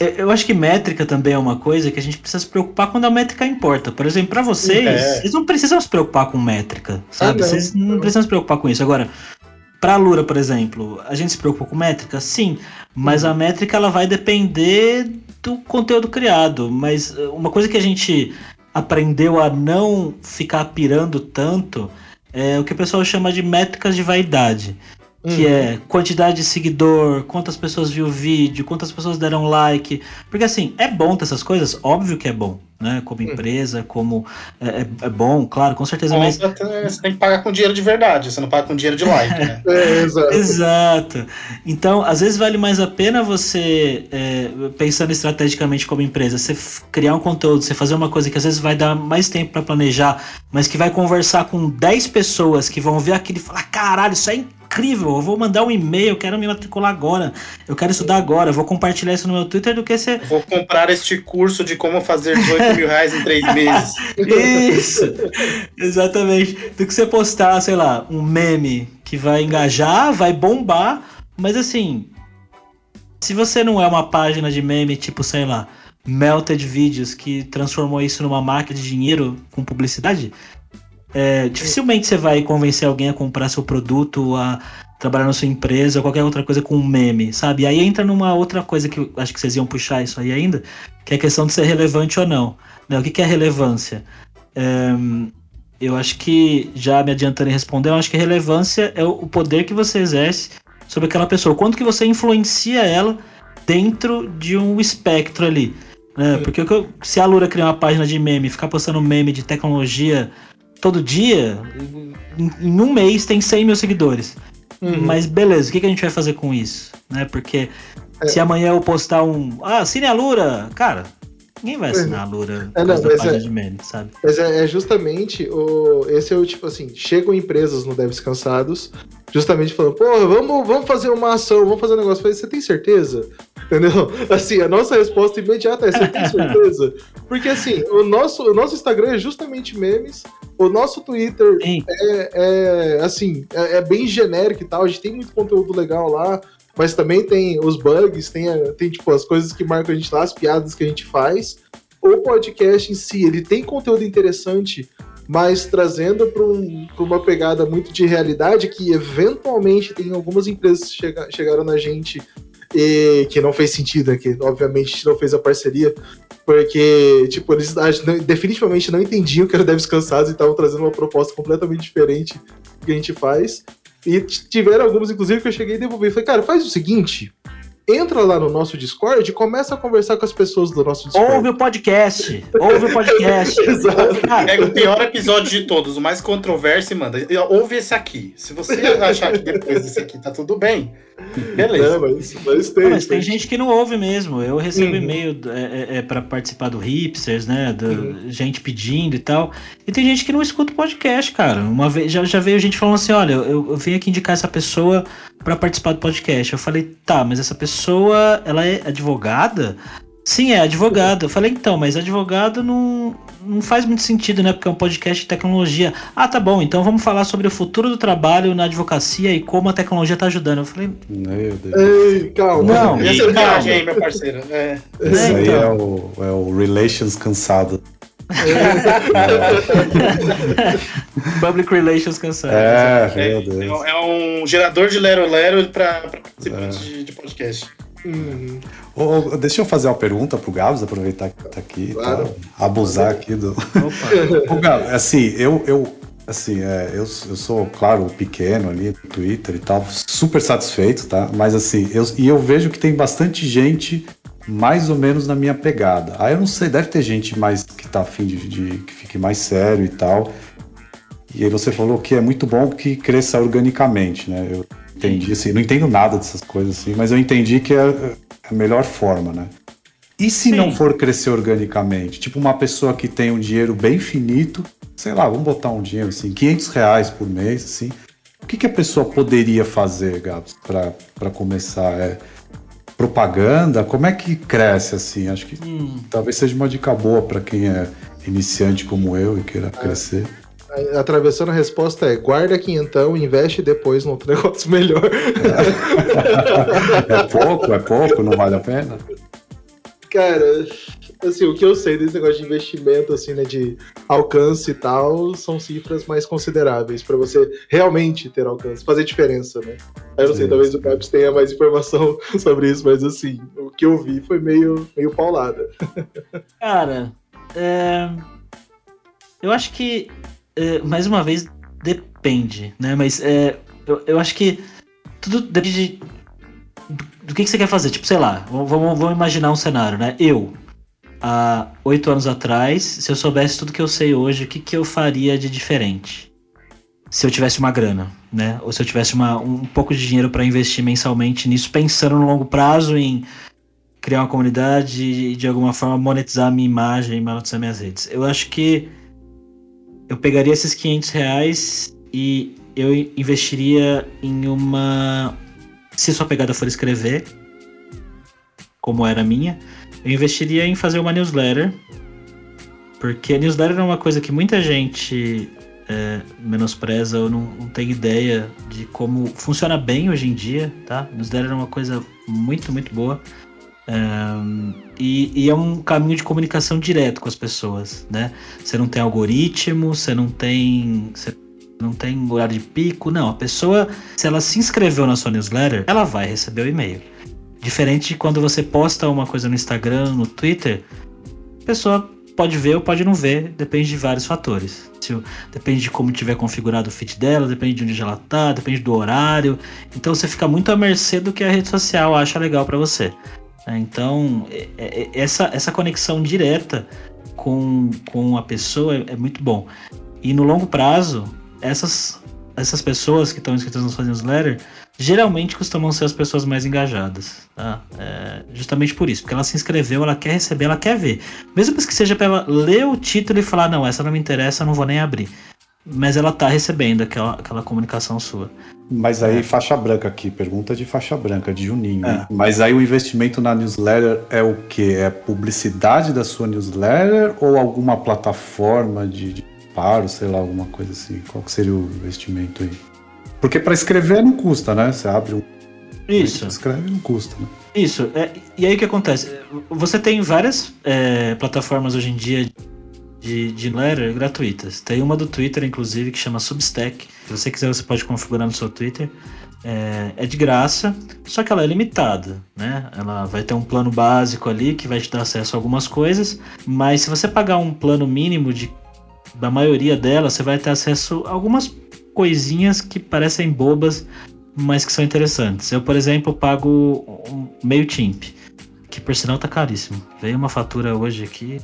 [SPEAKER 8] é Eu acho que métrica também é uma coisa que a gente precisa se preocupar quando a métrica importa. Por exemplo, para vocês, é. vocês não precisam se preocupar com métrica, sabe? Ah, não. Vocês não precisam se preocupar com isso. Agora, para a Lura, por exemplo, a gente se preocupa com métrica? Sim, mas a métrica ela vai depender do conteúdo criado. Mas uh, uma coisa que a gente aprendeu a não ficar pirando tanto é o que o pessoal chama de métricas de vaidade que uhum. é quantidade de seguidor, quantas pessoas viu o vídeo, quantas pessoas deram like. Porque assim, é bom ter essas coisas? Óbvio que é bom, né? Como uhum. empresa, como. É, é, é, bom, claro, com certeza.
[SPEAKER 2] mas você tem que pagar com dinheiro de verdade, você não paga com dinheiro de like, né?
[SPEAKER 8] é, exato. exato. Então, às vezes vale mais a pena você, é, pensando estrategicamente como empresa, você criar um conteúdo, você fazer uma coisa que às vezes vai dar mais tempo para planejar, mas que vai conversar com 10 pessoas que vão ver aquilo e falar: caralho, isso é incrível incrível, eu vou mandar um e-mail, eu quero me matricular agora, eu quero estudar agora, eu vou compartilhar isso no meu Twitter do que você.
[SPEAKER 2] Vou comprar este curso de como fazer 18 mil reais em três meses.
[SPEAKER 8] Isso! Exatamente. Do que você postar, sei lá, um meme que vai engajar, vai bombar, mas assim. Se você não é uma página de meme, tipo, sei lá, Melted Videos, que transformou isso numa máquina de dinheiro com publicidade, é, dificilmente você vai convencer alguém a comprar seu produto, a trabalhar na sua empresa ou qualquer outra coisa com um meme, sabe? E aí entra numa outra coisa que acho que vocês iam puxar isso aí ainda, que é a questão de ser relevante ou não. Né? O que, que é relevância? É, eu acho que, já me adiantando em responder, eu acho que relevância é o poder que você exerce sobre aquela pessoa. Quanto que você influencia ela dentro de um espectro ali. Né? Porque se a Lura criar uma página de meme, ficar postando meme de tecnologia todo dia, em, em um mês tem 100 mil seguidores. Uhum. Mas beleza, o que, que, a gente vai fazer com isso? Né? Porque é. se amanhã eu postar um. Ah, assine a Lura! Cara, ninguém vai assinar a Lura
[SPEAKER 1] é, não, mas é, de meme, sabe? Mas é, é, justamente o. Esse é o tipo assim: chegam empresas no Devs Cansados, justamente falando, pô, vamos, vamos fazer uma ação, vamos fazer um negócio. falei, você tem certeza? Entendeu? Assim, a nossa resposta imediata é: você tem certeza? Porque assim, o nosso, o nosso Instagram é justamente memes. O nosso Twitter é, é, assim, é, é, bem genérico e tal. A gente tem muito conteúdo legal lá, mas também tem os bugs, tem, tem tipo as coisas que marcam a gente lá, as piadas que a gente faz. O podcast em si, ele tem conteúdo interessante, mas trazendo para um, uma pegada muito de realidade que eventualmente tem algumas empresas que chega, chegaram na gente e que não fez sentido, que obviamente não fez a parceria, porque, tipo, eles definitivamente não entendiam que era Devs Cansados e estavam trazendo uma proposta completamente diferente do que a gente faz. E tiveram alguns, inclusive, que eu cheguei e devolvi. Falei, cara, faz o seguinte: entra lá no nosso Discord e começa a conversar com as pessoas do nosso Discord.
[SPEAKER 8] Ouve o podcast. Ouve o podcast.
[SPEAKER 2] Exato. Pega o pior episódio de todos, o mais controverso e manda. Ouve esse aqui. Se você achar que depois desse aqui tá tudo bem, beleza. É,
[SPEAKER 8] mas, mas, tem, Não, mas tem, gente que não ouve mesmo. Eu recebo uhum. e-mail é, é, é para participar do Hipsters, né? Do, uhum. Gente pedindo e tal. E tem gente que não escuta o podcast, cara. Uma vez já, já veio gente falando assim: olha, eu, eu vim aqui indicar essa pessoa para participar do podcast. Eu falei, tá, mas essa pessoa, ela é advogada? Sim, é advogado. Eu falei, então, mas advogado não, não faz muito sentido, né? Porque é um podcast de tecnologia. Ah, tá bom, então vamos falar sobre o futuro do trabalho na advocacia e como a tecnologia tá ajudando. Eu falei.
[SPEAKER 1] Meu Deus. Ei, calma.
[SPEAKER 2] Não, Essa é calma. aí, meu parceiro. É.
[SPEAKER 7] Esse é, aí então. é, o, é o Relations cansado.
[SPEAKER 8] Public Relations cansado.
[SPEAKER 7] É, meu Deus.
[SPEAKER 2] É, é um gerador de lero-lero para participantes é. de, de podcast.
[SPEAKER 7] Uhum. Oh, deixa eu fazer uma pergunta pro Gabs, aproveitar que tá aqui, tá? claro. tá? abusar aqui do. Opa. Gabs, assim, eu, eu, assim, é, eu, eu sou, claro, pequeno ali no Twitter e tal, super satisfeito, tá? Mas assim, eu, e eu vejo que tem bastante gente mais ou menos na minha pegada. Aí eu não sei, deve ter gente mais que tá afim de, de que fique mais sério e tal. E aí você falou que é muito bom que cresça organicamente, né? Eu entendi, assim, não entendo nada dessas coisas assim, mas eu entendi que é a melhor forma, né? E se Sim. não for crescer organicamente? Tipo uma pessoa que tem um dinheiro bem finito, sei lá, vamos botar um dinheiro assim, 500 reais por mês, assim. O que, que a pessoa poderia fazer, Gabs, para começar? É, propaganda? Como é que cresce assim? Acho que hum. talvez seja uma dica boa para quem é iniciante como eu e queira é. crescer.
[SPEAKER 1] Atravessando a resposta é guarda quinhentão, investe depois no outro negócio melhor.
[SPEAKER 7] É. é pouco, é pouco, não vale a pena.
[SPEAKER 1] Cara, assim, o que eu sei desse negócio de investimento, assim, né, de alcance e tal, são cifras mais consideráveis para você realmente ter alcance, fazer diferença, né? Aí eu não sei, talvez o Caps tenha mais informação sobre isso, mas assim, o que eu vi foi meio, meio paulada.
[SPEAKER 8] Cara, é... eu acho que, é, mais uma vez, depende, né? Mas é, eu, eu acho que tudo depende do que, que você quer fazer. Tipo, sei lá, vamos, vamos imaginar um cenário, né? Eu, há oito anos atrás, se eu soubesse tudo que eu sei hoje, o que, que eu faria de diferente? Se eu tivesse uma grana, né? Ou se eu tivesse uma, um pouco de dinheiro para investir mensalmente nisso, pensando no longo prazo em criar uma comunidade e de alguma forma monetizar a minha imagem monetizar minhas redes. Eu acho que eu pegaria esses 500 reais e eu investiria em uma. Se sua pegada for escrever, como era a minha, eu investiria em fazer uma newsletter, porque a newsletter é uma coisa que muita gente é, menospreza ou não, não, tem ideia de como funciona bem hoje em dia, tá? Newsletter é uma coisa muito, muito boa. Um, e, e, é um caminho de comunicação direto com as pessoas, né? Você não tem algoritmo, você não tem. Você não tem horário de pico, não. A pessoa, se ela se inscreveu na sua newsletter, ela vai receber o e-mail. Diferente de quando você posta uma coisa no Instagram, no Twitter, a pessoa pode ver ou pode não ver, depende de vários fatores. Depende de como tiver configurado o feed dela, depende de onde ela tá, depende do horário. Então você fica muito à mercê do que a rede social acha legal para você. É, então, é, é, essa, essa conexão direta com, com a pessoa é, é muito bom. E no longo prazo, essas, essas pessoas que estão inscritas nos newsletter geralmente costumam ser as pessoas mais engajadas, tá? É, justamente por isso, porque ela se inscreveu, ela quer receber, ela quer ver. Mesmo que seja para ela ler o título e falar, não, essa não me interessa, eu não vou nem abrir. Mas ela tá recebendo aquela, aquela comunicação sua.
[SPEAKER 7] Mas aí, é. faixa branca aqui, pergunta de faixa branca, de Juninho. É. Mas aí o investimento na newsletter é o quê? É publicidade da sua newsletter ou alguma plataforma de, de paro, sei lá, alguma coisa assim? Qual seria o investimento aí? Porque para escrever não custa, né? Você abre um.
[SPEAKER 8] Isso.
[SPEAKER 7] Escreve não custa, né?
[SPEAKER 8] Isso. É, e aí o que acontece? Você tem várias é, plataformas hoje em dia de, de letter gratuitas. Tem uma do Twitter, inclusive, que chama Substack. Se você quiser, você pode configurar no seu Twitter. É, é, de graça, só que ela é limitada, né? Ela vai ter um plano básico ali que vai te dar acesso a algumas coisas, mas se você pagar um plano mínimo de da maioria delas, você vai ter acesso a algumas coisinhas que parecem bobas, mas que são interessantes. Eu, por exemplo, pago um meio timp, que por sinal tá caríssimo. Veio uma fatura hoje aqui,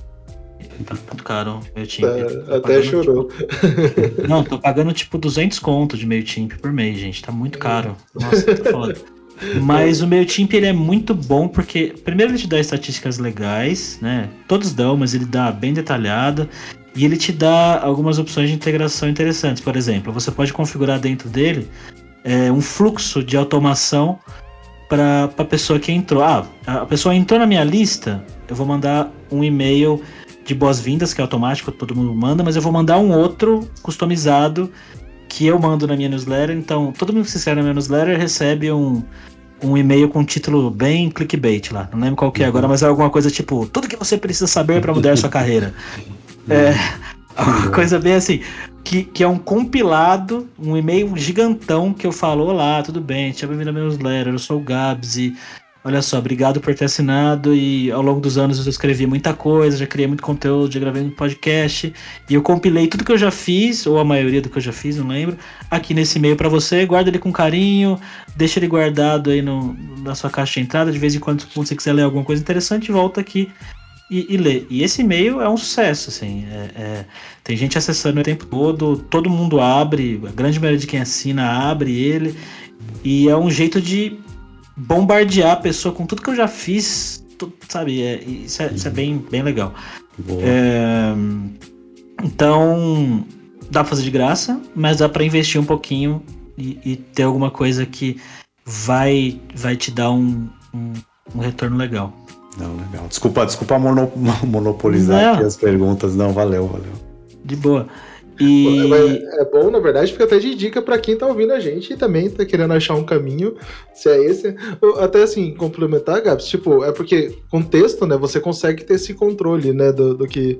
[SPEAKER 8] tá muito caro meio timp.
[SPEAKER 1] Tá, até chorou.
[SPEAKER 8] Tipo... Não, tô pagando tipo 200 conto de meio timp por mês, gente. Tá muito caro. Nossa, tô falando. Mas o MailChimp ele é muito bom porque, primeiro, ele te dá estatísticas legais, né? Todos dão, mas ele dá bem detalhado. E ele te dá algumas opções de integração interessantes. Por exemplo, você pode configurar dentro dele é, um fluxo de automação para a pessoa que entrou. Ah, a pessoa entrou na minha lista, eu vou mandar um e-mail de boas-vindas, que é automático, todo mundo manda, mas eu vou mandar um outro customizado que eu mando na minha newsletter. Então, todo mundo que se inscreve na minha newsletter recebe um, um e-mail com um título bem clickbait lá. Não lembro qual que é agora, mas é alguma coisa tipo: tudo que você precisa saber para mudar sua carreira. É. Uma coisa bem assim, que, que é um compilado, um e-mail gigantão que eu falo, olá, tudo bem, tinha bem-vindo a meu newsletter, eu sou o Gabs e Olha só, obrigado por ter assinado. E ao longo dos anos eu escrevi muita coisa, já criei muito conteúdo, já gravei um podcast. E eu compilei tudo que eu já fiz, ou a maioria do que eu já fiz, não lembro, aqui nesse e-mail para você. Guarda ele com carinho, deixa ele guardado aí no, na sua caixa de entrada. De vez em quando, quando você quiser ler alguma coisa interessante, volta aqui e, e lê. E esse e-mail é um sucesso, assim. É, é, tem gente acessando o tempo todo, todo mundo abre, a grande maioria de quem assina abre ele. E é um jeito de bombardear a pessoa com tudo que eu já fiz, tudo, sabe? É, isso, é, isso, é, bem, bem legal. É, então, dá pra fazer de graça, mas dá para investir um pouquinho e, e, ter alguma coisa que vai, vai te dar um, um, um retorno legal.
[SPEAKER 7] Não, legal. Desculpa, desculpa monopolizar não. aqui as perguntas. Não, valeu, valeu.
[SPEAKER 8] De boa. E...
[SPEAKER 1] É, é bom, na verdade, porque até de dica para quem tá ouvindo a gente e também tá querendo achar um caminho, se é esse. Até assim, complementar, Gabs, tipo, é porque com texto, né, você consegue ter esse controle, né, do, do que.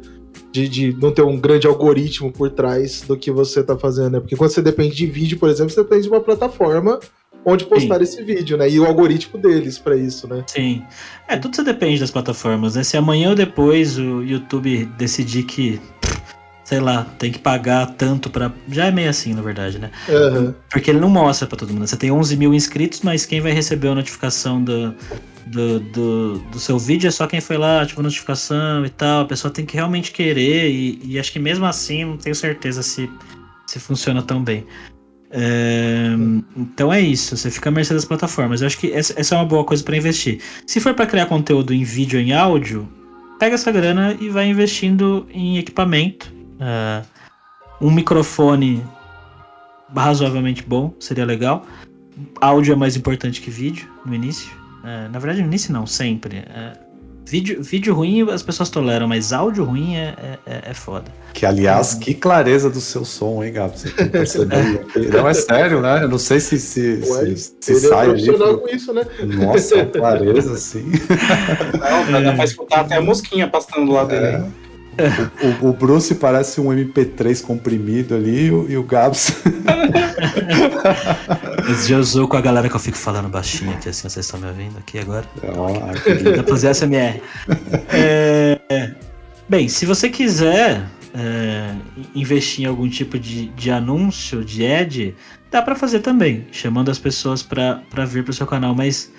[SPEAKER 1] De, de, não ter um grande algoritmo por trás do que você tá fazendo, né? Porque quando você depende de vídeo, por exemplo, você depende de uma plataforma onde postar Sim. esse vídeo, né? E o algoritmo deles para isso, né?
[SPEAKER 8] Sim. É, tudo você depende das plataformas, né? Se amanhã ou depois o YouTube decidir que sei lá, tem que pagar tanto para Já é meio assim, na verdade, né? Uhum. Porque ele não mostra para todo mundo. Você tem 11 mil inscritos, mas quem vai receber a notificação do, do, do, do, seu vídeo é só quem foi lá, ativou a notificação e tal. A pessoa tem que realmente querer, e, e acho que mesmo assim não tenho certeza se, se funciona tão bem. É, então é isso, você fica à mercê das plataformas. Eu acho que essa, essa é uma boa coisa para investir. Se for para criar conteúdo em vídeo em áudio, pega essa grana e vai investindo em equipamento Uh, um microfone razoavelmente bom seria legal. Áudio é mais importante que vídeo no início. Uh, na verdade, no início não, sempre. Vídeo, vídeo ruim as pessoas toleram, mas áudio ruim é, é, é foda.
[SPEAKER 7] Que, aliás, que clareza do seu som, hein, Gabi? Você tem não, é sério, né? Eu não sei se, se,
[SPEAKER 1] Ué, se, se sai é pro... com isso, né?
[SPEAKER 7] Nossa, clareza, assim.
[SPEAKER 2] Não, dá pra escutar até a mosquinha passando é. dele.
[SPEAKER 7] O, o, o, Bruce parece um MP3 comprimido ali e o, e o Gabs.
[SPEAKER 8] Esse já usou com a galera que eu fico falando baixinho aqui, assim, vocês estão me ouvindo aqui agora? Oh, Dá pra fazer SMR. É, bem, se você quiser é, investir em algum tipo de, de anúncio, de ad, dá para fazer também, chamando as pessoas para vir pro seu canal, mas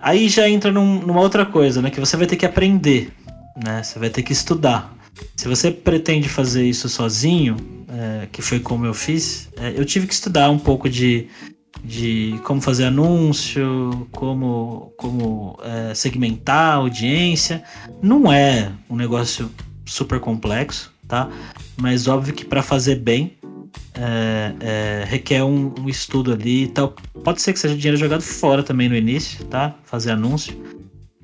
[SPEAKER 8] aí já entra num, numa outra coisa, né? Que você vai ter que aprender né? Você vai ter que estudar. Se você pretende fazer isso sozinho, é, que foi como eu fiz, é, eu tive que estudar um pouco de, de como fazer anúncio, como, como é, segmentar a audiência. Não é um negócio super complexo, tá? Mas óbvio que para fazer bem é, é, requer um, um, estudo ali e tal. Pode ser que seja dinheiro jogado fora também no início, tá? Fazer anúncio.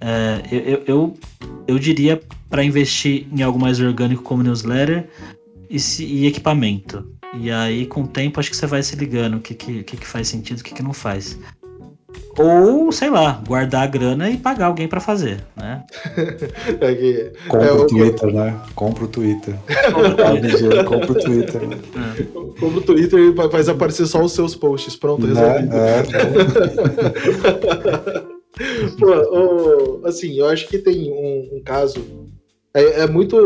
[SPEAKER 8] É, eu, eu, eu, diria para investir em algo mais orgânico como newsletter e, se, e, equipamento. E aí, com o tempo, acho que você vai se ligando o que, que, que faz sentido e o que, que não faz. Ou, sei lá, guardar a grana e pagar alguém para fazer, né?
[SPEAKER 7] é que, Compra é o Twitter, né? Compra o Twitter. Compra o Twitter. Né?
[SPEAKER 1] É. Compra o Twitter e faz aparecer só os seus posts. Pronto, né? resolvido. É, é. Pô, assim, eu acho que tem um, um caso. É, é, muito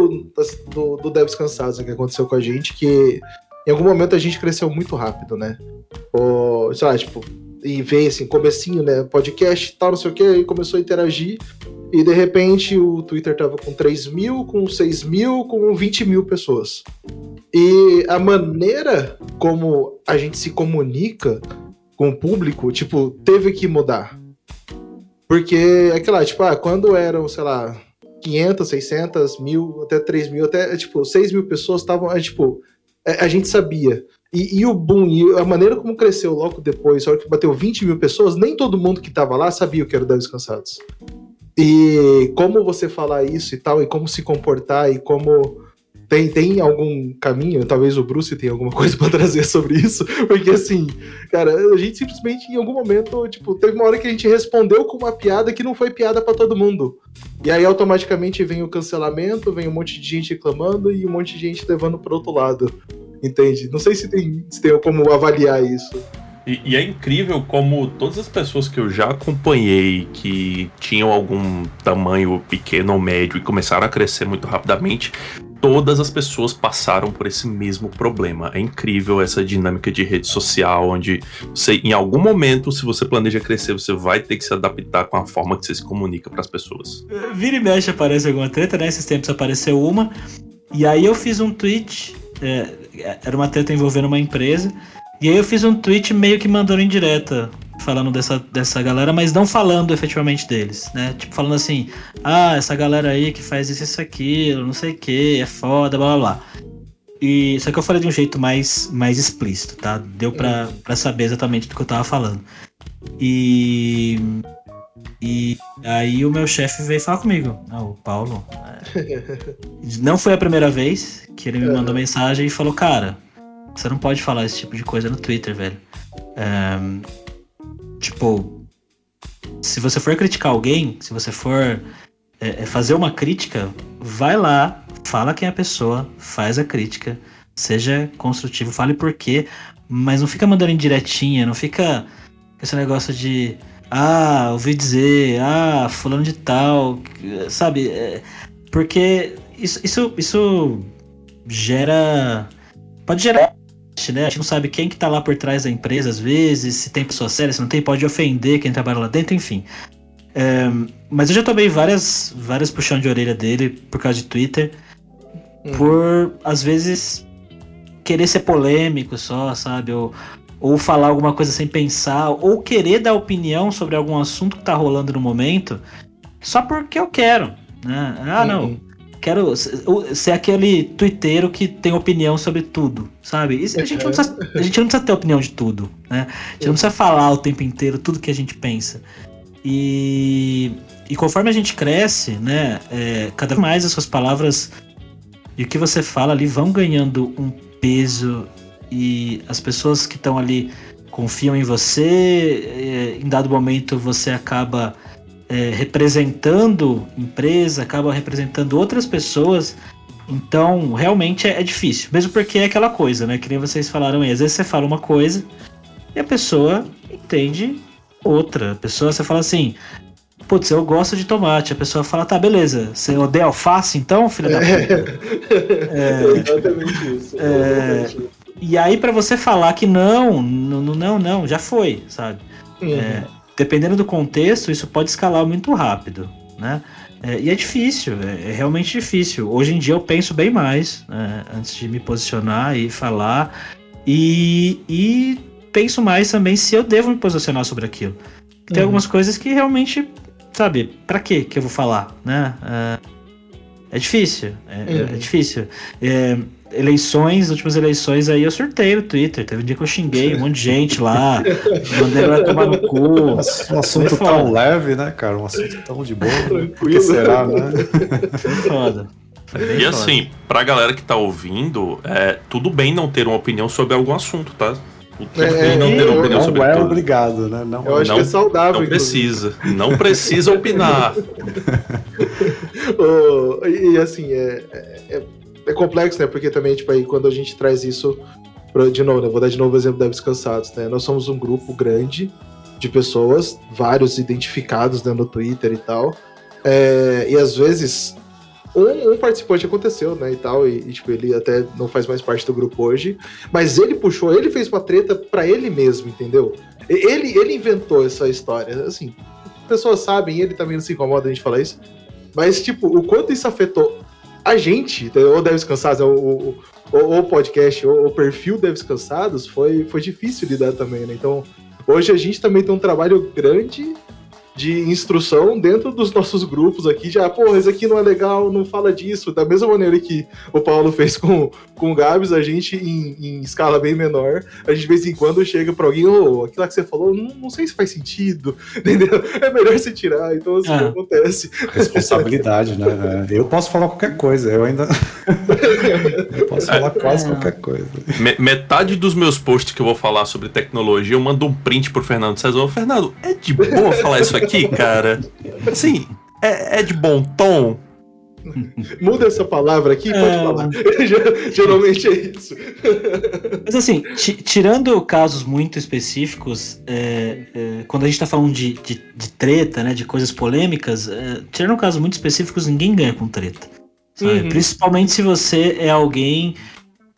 [SPEAKER 1] do, do Devs Cansados né, que aconteceu com a gente, que em algum momento a gente cresceu muito rápido, né? Ou, sei lá, tipo, e veio assim, comecinho, né? Podcast e tal, não sei o que, e começou a interagir. E de repente o Twitter tava com 3 mil, com 6 mil, com 20 mil pessoas. E a maneira como a gente se comunica com o público, tipo, teve que mudar. Porque, aquela, tipo, ah, quando eram, sei lá, 500, 600, mil, até 3 mil, até, tipo, 6 mil pessoas estavam, é, tipo, a, é, a gente sabia. E, e, o boom, e a maneira como cresceu logo depois, a hora que bateu 20 mil pessoas, nem todo mundo que tava lá sabia o que era o Devs Cansados. E como você falar isso e tal, e como se comportar, e como tem, tem algum caminho? Talvez o Bruce tenha alguma coisa para trazer sobre isso, porque assim, cara, a gente simplesmente em algum momento, tipo, teve uma hora que a gente respondeu com uma piada que não foi piada para todo mundo. E aí automaticamente vem o cancelamento, vem um monte de gente reclamando e um monte de gente levando pro outro lado. Entende? Não sei se tem, se tem como avaliar isso.
[SPEAKER 3] E, e, é incrível como todas as pessoas que eu já acompanhei que tinham algum tamanho pequeno ou médio e começaram a crescer muito rapidamente, todas as pessoas passaram por esse mesmo problema. É incrível essa dinâmica de rede social, onde você, em algum momento, se você planeja crescer, você vai ter que se adaptar com a forma que você se comunica para as pessoas.
[SPEAKER 8] Vira e mexe aparece alguma treta, né? Esses tempos apareceu uma. E aí eu fiz um tweet. É, era uma treta envolvendo uma empresa. E aí eu fiz um tweet meio que mandando em direta, falando dessa, dessa galera, mas não falando efetivamente deles, né? Tipo, falando assim, ah, essa galera aí que faz isso, isso, aquilo, não sei o que, é foda, blá blá blá. E, só que eu falei de um jeito mais, mais explícito, tá? Deu pra, pra saber exatamente do que eu tava falando. E. E aí o meu chefe veio falar comigo. Ah, o Paulo. É... Não foi a primeira vez que ele me mandou mensagem e falou, cara, você não pode falar esse tipo de coisa no Twitter, velho. É, tipo, se você for criticar alguém, se você for é, é, fazer uma crítica, vai lá, fala quem é a pessoa, faz a crítica, seja construtivo, fale por quê, mas não fica mandando indiretinha, não fica esse negócio de ah, ouvi dizer, ah, fulano de tal, sabe? É, porque isso, isso, isso gera. Pode gerar né? A gente não sabe quem que tá lá por trás da empresa, às vezes, se tem pessoa séria, se não tem, pode ofender quem trabalha lá dentro, enfim. É, mas eu já tomei várias, várias puxão de orelha dele por causa de Twitter, uhum. por, às vezes, querer ser polêmico só, sabe? Ou, ou falar alguma coisa sem pensar, ou querer dar opinião sobre algum assunto que tá rolando no momento, só porque eu quero, né? Ah, uhum. não quero ser aquele twitteiro que tem opinião sobre tudo, sabe? a, gente não precisa, a gente não precisa ter opinião de tudo, né? A gente não precisa falar o tempo inteiro tudo que a gente pensa. E, e conforme a gente cresce, né, é, cada vez mais as suas palavras e o que você fala ali vão ganhando um peso e as pessoas que estão ali confiam em você, é, em dado momento você acaba é, representando empresa, acaba representando outras pessoas. Então, realmente é, é, difícil. Mesmo porque é aquela coisa, né? Que nem vocês falaram aí. Às vezes você fala uma coisa e a pessoa entende outra. A pessoa, você fala assim. Putz, eu gosto de tomate. A pessoa fala, tá, beleza. Você odeia alface, então, filha da puta? É, é, exatamente isso. É, e aí, para você falar que não, não, não, não, já foi, sabe? Uhum. É, dependendo do contexto, isso pode escalar muito rápido, né? É, e é difícil, é, é, realmente difícil. Hoje em dia eu penso bem mais né, antes de me posicionar e falar, e, e penso mais também se eu devo me posicionar sobre aquilo. Tem uhum. algumas coisas que realmente, sabe, para que que eu vou falar, né? É, é difícil, é, é uhum. é difícil. É, eleições, últimas eleições aí, eu surtei no Twitter. Teve um dia que eu xinguei um monte de gente lá, mandei ela tomar no cu.
[SPEAKER 7] Um assunto tão leve, né, cara? Um assunto tão de boa. Por que será, né?
[SPEAKER 3] Foi foda. Foi e assim, pra galera que tá ouvindo, é, tudo bem não ter uma opinião sobre algum assunto, tá?
[SPEAKER 7] Tudo é, bem não ter uma opinião não sobre é tudo. obrigado, né? Não,
[SPEAKER 1] eu acho
[SPEAKER 7] não,
[SPEAKER 1] que é saudável.
[SPEAKER 3] Não precisa. Não precisa opinar.
[SPEAKER 1] oh, e assim, é, é é complexo, né? Porque também, tipo, aí quando a gente traz isso. Pra, de novo, né? Vou dar de novo o exemplo da Descansados, né? Nós somos um grupo grande de pessoas, vários identificados né, no Twitter e tal. É, e às vezes um, um, participante aconteceu, né, e tal, e, e, tipo, ele até não faz mais parte do grupo hoje, mas ele puxou, ele fez uma treta para ele mesmo, entendeu? Ele, ele inventou essa história, assim, pessoas sabem, ele também não se incomoda a gente falar isso, mas, tipo, o quanto isso afetou a gente, ou Deves Cansados, ou o podcast, ou o perfil Deves Cansados, foi, foi difícil lidar também, né? Então, hoje a gente também tem um trabalho grande de instrução dentro dos nossos grupos aqui, já, pô, esse aqui não é legal, não fala disso. Da mesma maneira que o Paulo fez com, com o Gabs, a gente, em, em escala bem menor, a gente de vez em quando chega pra alguém, ô, oh, aquilo que você falou, não, não sei se faz sentido, entendeu? É melhor você tirar, então assim, é. acontece.
[SPEAKER 7] Responsabilidade, né? É, eu posso falar qualquer coisa, eu ainda. eu posso falar quase qualquer coisa.
[SPEAKER 3] Metade dos meus posts que eu vou falar sobre tecnologia, eu mando um print pro Fernando César. Fernando, é de boa falar isso aqui? Aqui, cara, assim, é, é de bom tom?
[SPEAKER 1] Muda essa palavra aqui, pode
[SPEAKER 8] É.
[SPEAKER 1] falar. Geralmente é isso.
[SPEAKER 8] Mas assim, ti- tirando casos muito específicos, é, é, quando a gente tá falando de, de, de treta, né, de coisas polêmicas, é, tirando casos muito específicos, ninguém ganha com treta. sabe?
[SPEAKER 1] Uhum.
[SPEAKER 8] Principalmente se você é alguém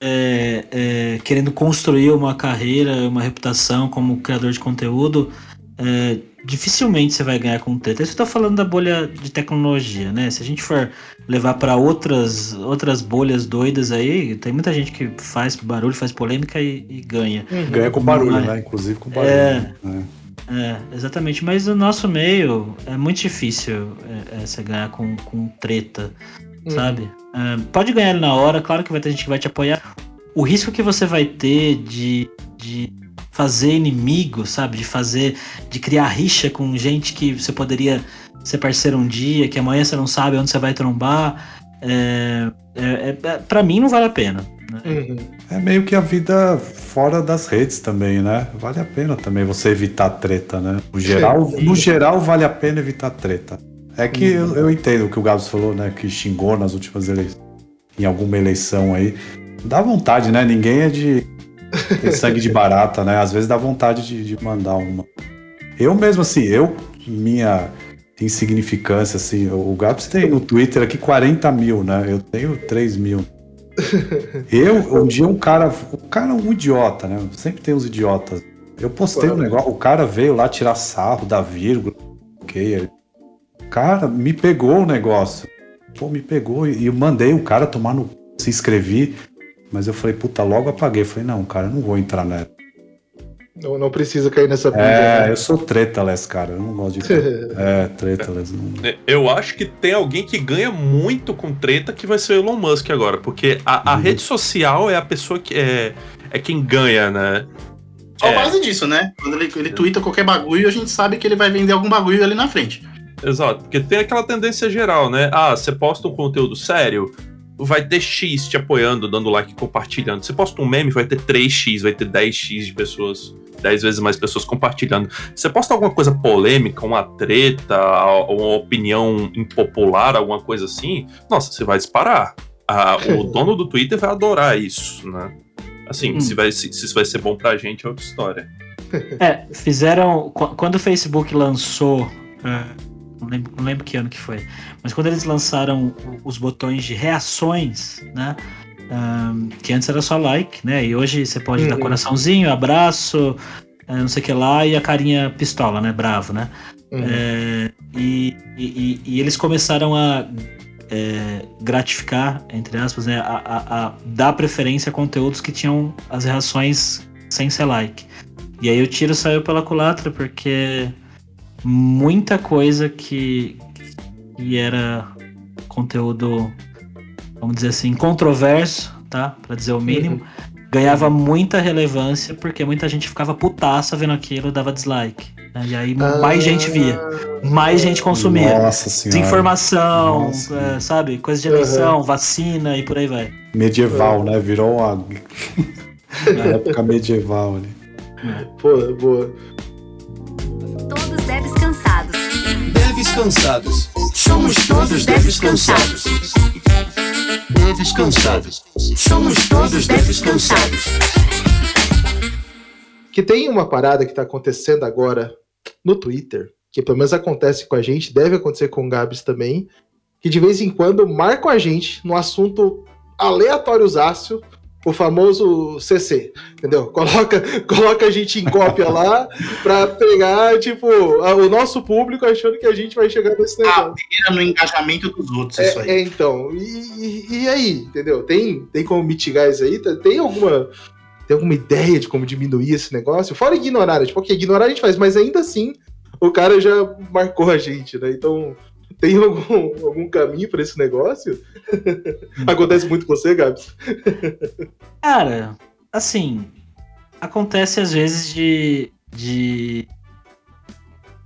[SPEAKER 8] é, é, querendo construir uma carreira, uma reputação como criador de conteúdo, é, dificilmente você vai ganhar com treta. Isso eu tô falando da bolha de tecnologia, né? Se a gente for levar para outras outras bolhas doidas aí, tem muita gente que faz barulho, faz polêmica e, e ganha.
[SPEAKER 7] Ganha com barulho,
[SPEAKER 8] Mas-
[SPEAKER 7] né? Inclusive com barulho.
[SPEAKER 8] É.
[SPEAKER 7] né?
[SPEAKER 8] É, exatamente. Mas no nosso meio é muito difícil é, é, você ganhar com, com treta, sabe? É, pode ganhar ele na hora, claro que vai ter gente que vai te apoiar. O risco que você vai ter de, de fazer inimigo, sabe? De fazer, de criar rixa com gente que você poderia ser parceiro um dia, que amanhã você não sabe onde você vai trombar. É, é, é, pra mim não vale a pena. né?
[SPEAKER 1] Uhum.
[SPEAKER 7] É meio que a vida fora das redes também, né? Vale a pena também você evitar treta, né? No geral, no geral vale a pena evitar treta. É que eu, eu entendo o que o Gabs falou, né? Que xingou nas últimas eleições, em alguma eleição aí. Dá vontade, né? Ninguém é de sangue de barata, né? Às vezes dá vontade de, de mandar uma. Eu mesmo, assim, eu, minha insignificância, assim, o Gabs tem no Twitter aqui 40 mil, né? Eu tenho 3 mil. Eu, um dia um cara, o cara é um idiota, né? Sempre tem uns idiotas. Eu postei um negócio, o cara veio lá tirar sarro da vírgula, ok? Cara, me pegou o negócio. Pô, me pegou e eu mandei o cara tomar no. Se inscrevi, mas eu falei, puta, logo apaguei. Falei, não, cara, eu não vou entrar nessa.
[SPEAKER 1] Não, não precisa cair nessa pilha.
[SPEAKER 7] É,
[SPEAKER 1] né?
[SPEAKER 7] eu sou tretaless, cara, eu não gosto de. é, tretaless. Não...
[SPEAKER 3] Eu acho que tem alguém que ganha muito com treta que vai ser o Elon Musk agora, porque a, a
[SPEAKER 7] Uhum.
[SPEAKER 3] rede social é a pessoa que é, é quem ganha, né?
[SPEAKER 2] Só a
[SPEAKER 3] É.
[SPEAKER 2] base disso, né? Quando ele, ele twitta qualquer bagulho, a gente sabe que ele vai vender algum bagulho ali na frente.
[SPEAKER 3] Exato, porque tem aquela tendência geral, né? Ah, você posta um conteúdo sério, vai ter X te apoiando, dando like, compartilhando. Você posta um meme, vai ter 3X, vai ter 10X de pessoas, 10 vezes mais pessoas compartilhando. Você posta alguma coisa polêmica, uma treta, uma opinião impopular, alguma coisa assim, nossa, você vai disparar. Ah, o dono do Twitter vai adorar isso, né? Assim,
[SPEAKER 8] Hum.
[SPEAKER 3] se, vai, se, se isso vai ser bom pra gente é outra história.
[SPEAKER 8] É, fizeram. qu- Quando o Facebook lançou. é, não, lembro, não lembro que ano que foi. Mas quando eles lançaram os botões de reações, né? ahn, que antes era só like, né? E hoje você pode dar
[SPEAKER 1] Uhum.
[SPEAKER 8] coraçãozinho, abraço, é, não sei o que lá, e a carinha pistola, né? Bravo, né?
[SPEAKER 1] Uhum.
[SPEAKER 8] É, e, e- e- e eles começaram a é, gratificar, entre aspas, né, a, a- a dar preferência a conteúdos que tinham as reações sem ser like. E aí o tiro saiu pela culatra porque muita coisa que, que era conteúdo, vamos dizer assim, controverso, tá? Pra dizer o mínimo, ganhava muita relevância porque muita gente ficava putaça vendo aquilo e dava dislike. né? E aí mais gente via, mais gente consumia.
[SPEAKER 7] Nossa senhora.
[SPEAKER 8] Desinformação,
[SPEAKER 7] Nossa.
[SPEAKER 8] é, sabe? Coisa de eleição, vacina e por aí vai.
[SPEAKER 7] Medieval, né? Virou uma. Na época medieval ali.
[SPEAKER 1] Pô, boa.
[SPEAKER 4] Cansados.
[SPEAKER 5] Somos todos deves cansados. Deves cansados. Somos todos deves cansados.
[SPEAKER 1] Que tem uma parada que tá acontecendo agora no Twitter, que pelo menos acontece com a gente, deve acontecer com o Gabs também, que de vez em quando marcam a gente no assunto aleatóriozácio, o famoso CC, entendeu? Coloca, coloca a gente em cópia lá pra pegar, tipo, a- o nosso público achando que a gente vai chegar nesse negócio.
[SPEAKER 2] Ah, no engajamento dos outros, isso aí.
[SPEAKER 1] É, é, então, e, e- aí, entendeu? Tem, tem como mitigar isso aí? Tem- Tem alguma, tem alguma ideia de como diminuir esse negócio? Fora ignorar, né? tipo, ok, ignorar a gente faz, mas ainda assim o cara já marcou a gente, né? Então, tem algum, algum caminho pra esse negócio? Acontece muito com você, Gabs?
[SPEAKER 8] Cara, assim, acontece às vezes de. de...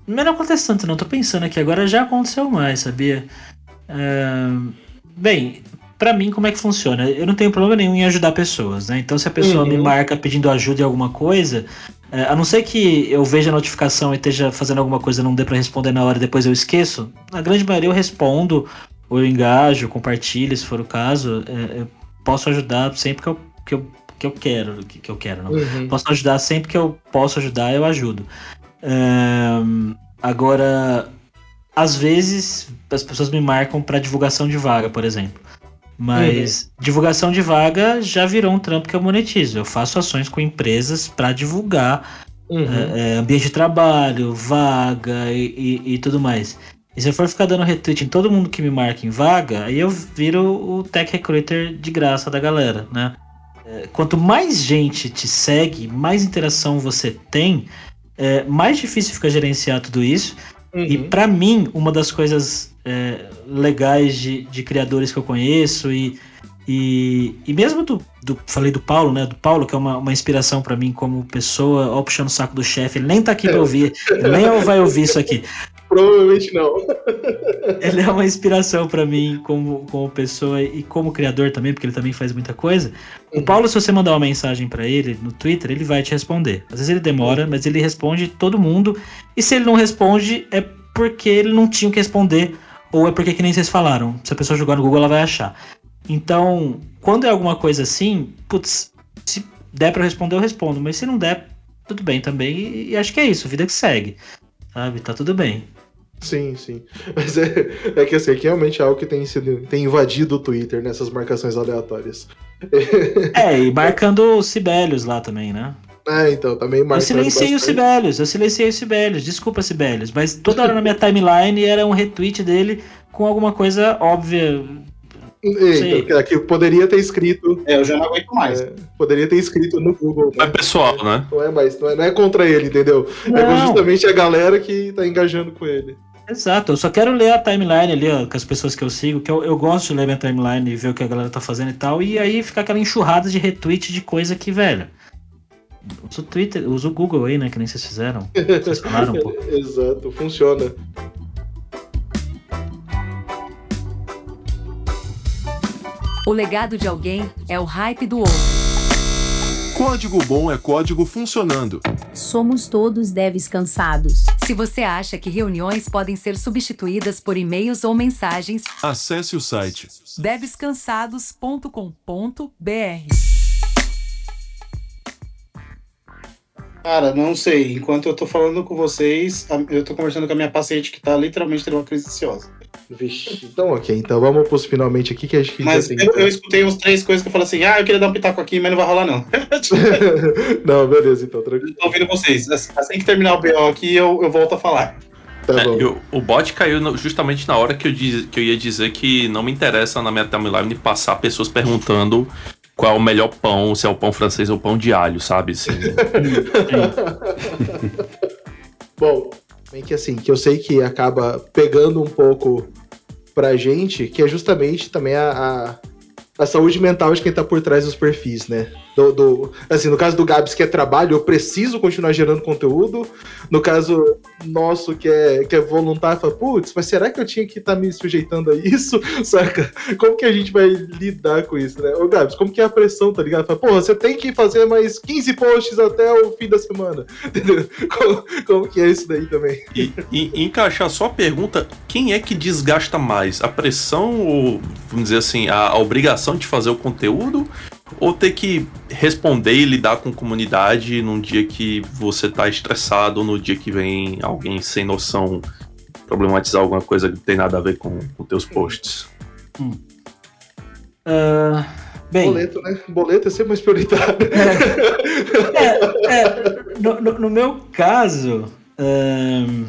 [SPEAKER 8] Não não acontece tanto, não. Tô pensando aqui, agora já aconteceu mais, sabia? É, Bem, pra mim, como é que funciona? Eu não tenho problema nenhum em ajudar pessoas, né? Então, se a pessoa
[SPEAKER 1] Uhum.
[SPEAKER 8] me marca pedindo ajuda em alguma coisa, é, a não ser que eu veja a notificação e esteja fazendo alguma coisa e não dê pra responder na hora e depois eu esqueço, na grande maioria eu respondo ou eu engajo, compartilho, se for o caso, é, eu posso ajudar sempre que eu, que eu, que eu quero, que, que eu quero, não. Uhum. Posso ajudar sempre que eu posso ajudar, eu ajudo. É, agora, às vezes as pessoas me marcam para divulgação de vaga, por exemplo. Mas uhum. divulgação de vaga já virou um trampo que eu monetizo. Eu faço ações com empresas para divulgar uhum. é, ambiente de trabalho, vaga e, e, e, tudo mais. E se eu for ficar dando retweet em todo mundo que me marca em vaga, aí eu viro o tech recruiter de graça da galera, né? É, quanto mais gente te segue, mais interação você tem, é, mais difícil fica gerenciar tudo isso. Uhum. E para mim, uma das coisas é, legais de, de criadores que eu conheço e, e, e mesmo do, do, Falei do Paulo, né? Do Paulo, que é uma, uma inspiração para mim como pessoa, ó, puxando o saco do chefe. Ele nem tá aqui pra ouvir, ele nem vai ouvir isso aqui.
[SPEAKER 1] Provavelmente não.
[SPEAKER 8] ele é uma inspiração para mim como, como pessoa e como criador também, porque ele também faz muita coisa. O uhum. Paulo, se você mandar uma mensagem para ele no Twitter, ele vai te responder. Às vezes ele demora, mas ele responde todo mundo. E se ele não responde, é porque ele não tinha o que responder, ou é porque, que nem vocês falaram, se a pessoa jogar no Google, ela vai achar. Então, quando é alguma coisa assim, putz, se der para responder, eu respondo. Mas se não der, tudo bem também. E, e acho que é isso, vida que segue. Sabe? Tá tudo bem.
[SPEAKER 1] Sim, sim. Mas é, é que assim, é que realmente é algo que tem, sido, tem invadido o Twitter nessas marcações aleatórias.
[SPEAKER 8] É, e marcando o Sibelius lá também, né?
[SPEAKER 1] É, então, também
[SPEAKER 8] marcando. Eu silenciei o Sibelius, eu silenciei o Sibelius, desculpa Sibelius, mas toda hora na minha timeline era um retweet dele com alguma coisa óbvia.
[SPEAKER 1] Então, aqui poderia ter escrito.
[SPEAKER 2] É, eu já não aguento mais. É,
[SPEAKER 1] poderia ter escrito no Google.
[SPEAKER 3] Né? É pessoal, né?
[SPEAKER 1] Não é mais, não é, não é contra ele, entendeu? É não. É justamente a galera que tá engajando com ele.
[SPEAKER 8] Exato, eu só quero ler a timeline ali, ó, com as pessoas que eu sigo, que eu, eu gosto de ler minha timeline e ver o que a galera tá fazendo e tal, e aí fica aquela enxurrada de retweet de coisa que, velho. Usa o Twitter, usa o Google aí, né? Que nem vocês fizeram. Vocês falaram, pô.
[SPEAKER 1] Exato, funciona.
[SPEAKER 4] O legado de alguém é o hype do outro.
[SPEAKER 5] Código bom é código funcionando.
[SPEAKER 10] Somos todos devs cansados.
[SPEAKER 4] Se você acha que reuniões podem ser substituídas por e-mails ou mensagens,
[SPEAKER 5] acesse o site
[SPEAKER 4] devscansados.com.br.
[SPEAKER 2] Cara, não sei. Enquanto eu tô falando com vocês, eu tô conversando com a minha paciente que tá literalmente tendo uma crise ansiosa.
[SPEAKER 1] Vixe, então ok, então vamos pros finalmente aqui que a gente
[SPEAKER 2] Mas eu, eu, escutei uns três coisas que eu falei assim, ah, eu queria dar um pitaco aqui, mas não vai rolar não.
[SPEAKER 1] não, beleza, então, tranquilo.
[SPEAKER 2] Tô ouvindo vocês. Assim, assim que terminar o BO aqui, eu, eu volto a falar.
[SPEAKER 3] Tá é, eu, o bot caiu no, justamente na hora que eu, diz, que eu ia dizer que não me interessa na minha timeline passar pessoas perguntando qual é o melhor pão, se é o pão francês ou o pão de alho, sabe? Assim,
[SPEAKER 1] Bom, bem que assim, que eu sei que acaba pegando um pouco pra gente, que é justamente também a, a, a saúde mental de quem tá por trás dos perfis, né? Do, do, assim, no caso do Gabs, que é trabalho, eu preciso continuar gerando conteúdo. No caso nosso, que é, que é voluntário, fala, putz, mas será que eu tinha que estar tá me sujeitando a isso? Saca? Como que a gente vai lidar com isso, né? Ô, Gabs, como que é a pressão, tá ligado? Fala, porra, você tem que fazer mais 15 posts até o fim da semana. Entendeu? Como, como que é isso daí também?
[SPEAKER 3] E, e encaixar só a pergunta, quem é que desgasta mais? A pressão ou, vamos dizer assim, a, a obrigação de fazer o conteúdo? ou ter que responder e lidar com comunidade num dia que você tá estressado, ou no dia que vem alguém sem noção problematizar alguma coisa que não tem nada a ver com os teus posts. Hum.
[SPEAKER 8] Uh, bem,
[SPEAKER 1] boleto, né? Boleto é sempre mais prioritário.
[SPEAKER 8] É, é, é no, no, no, meu caso, um,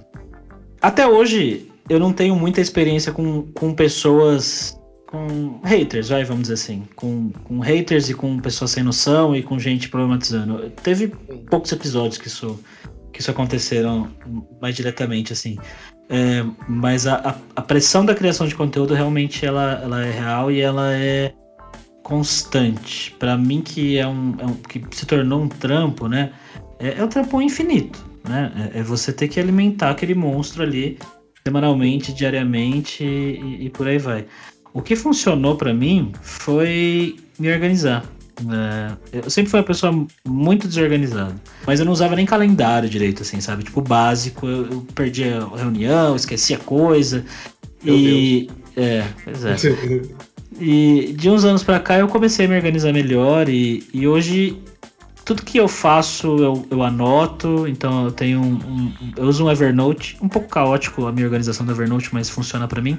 [SPEAKER 8] até hoje eu não tenho muita experiência com, com pessoas com haters, vai, vamos dizer assim. Com, com haters e com pessoas sem noção e com gente problematizando. Teve poucos episódios que isso, que isso aconteceram mais diretamente, assim. É, mas a, a, pressão da criação de conteúdo realmente ela, ela é real e ela é constante. para mim, que é um, é um, que se tornou um trampo, né? É, é um trampo infinito, né? É, é, você ter que alimentar aquele monstro ali semanalmente, diariamente e, e por aí vai. O que funcionou para mim foi me organizar. É, eu sempre fui uma pessoa muito desorganizada. Mas eu não usava nem calendário direito, assim, sabe? Tipo, básico. Eu, eu perdia reunião, esquecia coisa. Meu e. É, pois é. e de uns anos para cá eu comecei a me organizar melhor e, e hoje tudo que eu faço eu, eu anoto, então eu tenho um, um, Eu uso um Evernote, um pouco caótico a minha organização do Evernote, mas funciona para mim.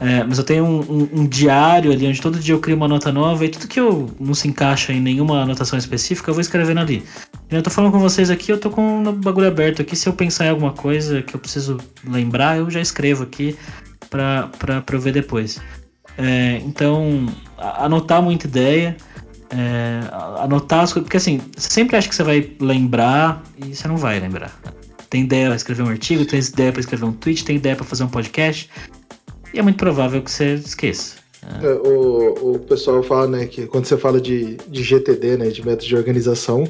[SPEAKER 8] É, mas eu tenho um, um, um, diário ali onde todo dia eu crio uma nota nova e tudo que eu não se encaixa em nenhuma anotação específica eu vou escrevendo ali. Eu tô falando com vocês aqui, eu tô com o bagulho aberto aqui. Se eu pensar em alguma coisa que eu preciso lembrar, eu já escrevo aqui pra, pra, pra eu ver depois. É, então, anotar muita ideia. É, anotar as coisas. Porque assim, você sempre acha que você vai lembrar e você não vai lembrar. Tem ideia para escrever um artigo, tem ideia para escrever um tweet, tem ideia para fazer um podcast. E é muito provável que você esqueça.
[SPEAKER 1] É, o, o pessoal fala, né, que quando você fala de, de GTD, né, de método de organização,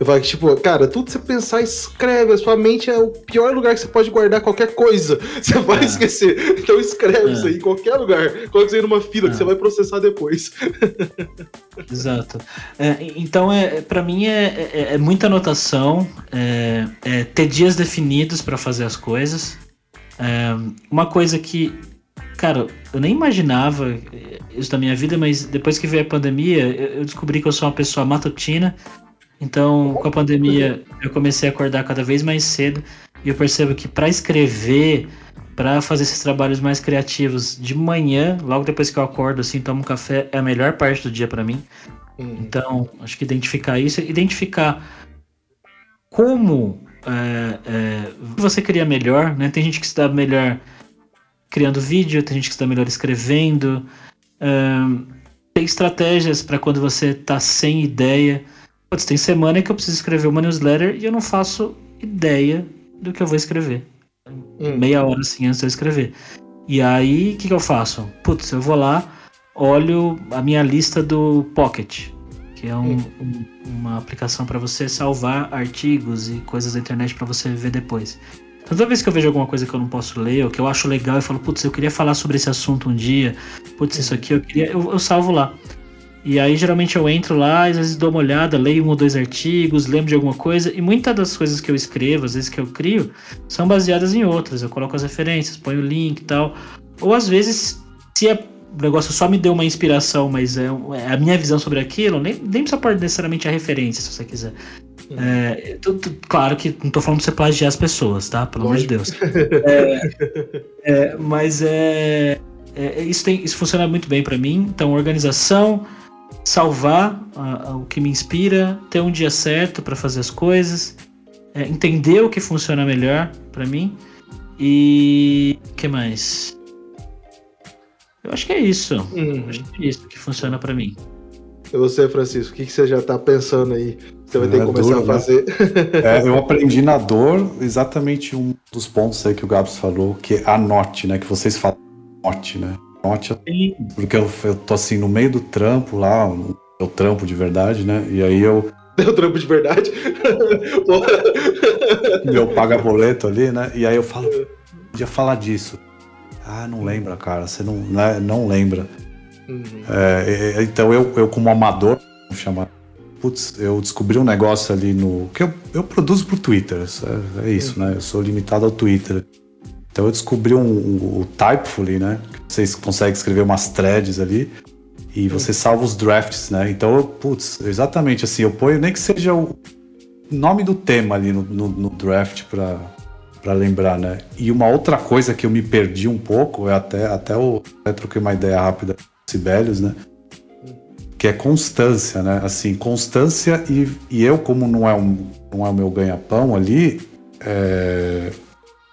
[SPEAKER 1] eu falo que, tipo, cara, tudo que você pensar, escreve. A sua mente é o pior lugar que você pode guardar qualquer coisa. Você vai é. esquecer. Então escreve é. isso aí em qualquer lugar. Coloca isso aí numa fila é. que você vai processar depois.
[SPEAKER 8] Exato. É, então, é, para mim, é, é, é, muita anotação, é, ter dias definidos para fazer as coisas. uma coisa que Cara, eu nem imaginava isso da minha vida, mas depois que veio a pandemia, eu descobri que eu sou uma pessoa matutina. Então, com a pandemia, eu comecei a acordar cada vez mais cedo e eu percebo que para escrever, para fazer esses trabalhos mais criativos de manhã, logo depois que eu acordo, assim, tomo um café, é a melhor parte do dia para mim. Uhum. Então, acho que identificar isso, identificar como é, é, você cria melhor, né? Tem gente que se dá melhor criando vídeo, tem gente que está melhor escrevendo. Um, tem estratégias para quando você está sem ideia. Putz, tem semana que eu preciso escrever uma newsletter e eu não faço ideia do que eu vou escrever. Hum. Meia hora assim antes de eu escrever. E aí, o que, que eu faço? Putz, eu vou lá, olho a minha lista do Pocket, que é um, hum. um, uma aplicação para você salvar artigos e coisas da internet para você ver depois. Toda vez que eu vejo alguma coisa que eu não posso ler, ou que eu acho legal, eu falo, putz, eu queria falar sobre esse assunto um dia, putz, isso aqui eu queria, eu, eu salvo lá. E aí geralmente eu entro lá, às vezes dou uma olhada, leio um ou dois artigos, lembro de alguma coisa, e muitas das coisas que eu escrevo, às vezes que eu crio, são baseadas em outras. Eu coloco as referências, ponho o link e tal. Ou às vezes, se é o negócio só me deu uma inspiração, mas é, é a minha visão sobre aquilo, nem, nem precisa pôr necessariamente a referência, se você quiser. É, claro que não tô falando pra você plagiar as pessoas, tá? Pelo amor de Deus. É, é, mas é, é, isso, tem, isso funciona muito bem para mim. Então, organização, salvar a, a, o que me inspira, ter um dia certo para fazer as coisas, é, entender o que funciona melhor para mim e o que mais? Eu acho que é isso. Uhum. Acho que é isso que funciona para mim.
[SPEAKER 1] E você, Francisco, o que, que você já tá pensando aí? Você vai ter que é começar duro, a né? fazer.
[SPEAKER 7] Né? É, eu aprendi na dor exatamente um dos pontos aí que o Gabs falou, que é anote, né? Que vocês falam anote, né? Anote, porque eu, eu tô assim no meio do trampo lá, eu trampo de verdade, né? E aí eu.
[SPEAKER 1] Deu trampo de verdade?
[SPEAKER 7] Meu paga boleto ali, né? E aí eu falo, podia falar disso. Ah, não lembra, cara. Você não, né? não lembra. Uhum. É, então eu, eu como amador, vamos chamar putz, eu descobri um negócio ali no. que eu, eu produzo pro Twitter, é, é isso, né? Eu sou limitado ao Twitter. Então eu descobri um, um, o Typefully, né? Vocês conseguem escrever umas threads ali e você salva os drafts, né? Então, putz, exatamente assim, eu ponho nem que seja o nome do tema ali no, no, no draft para para lembrar, né? E uma outra coisa que eu me perdi um pouco, é até até o até troquei uma ideia rápida com o Sibelius, né? Que é constância, né? Assim, constância e, e eu, como não é, um, não é o meu ganha-pão ali, é,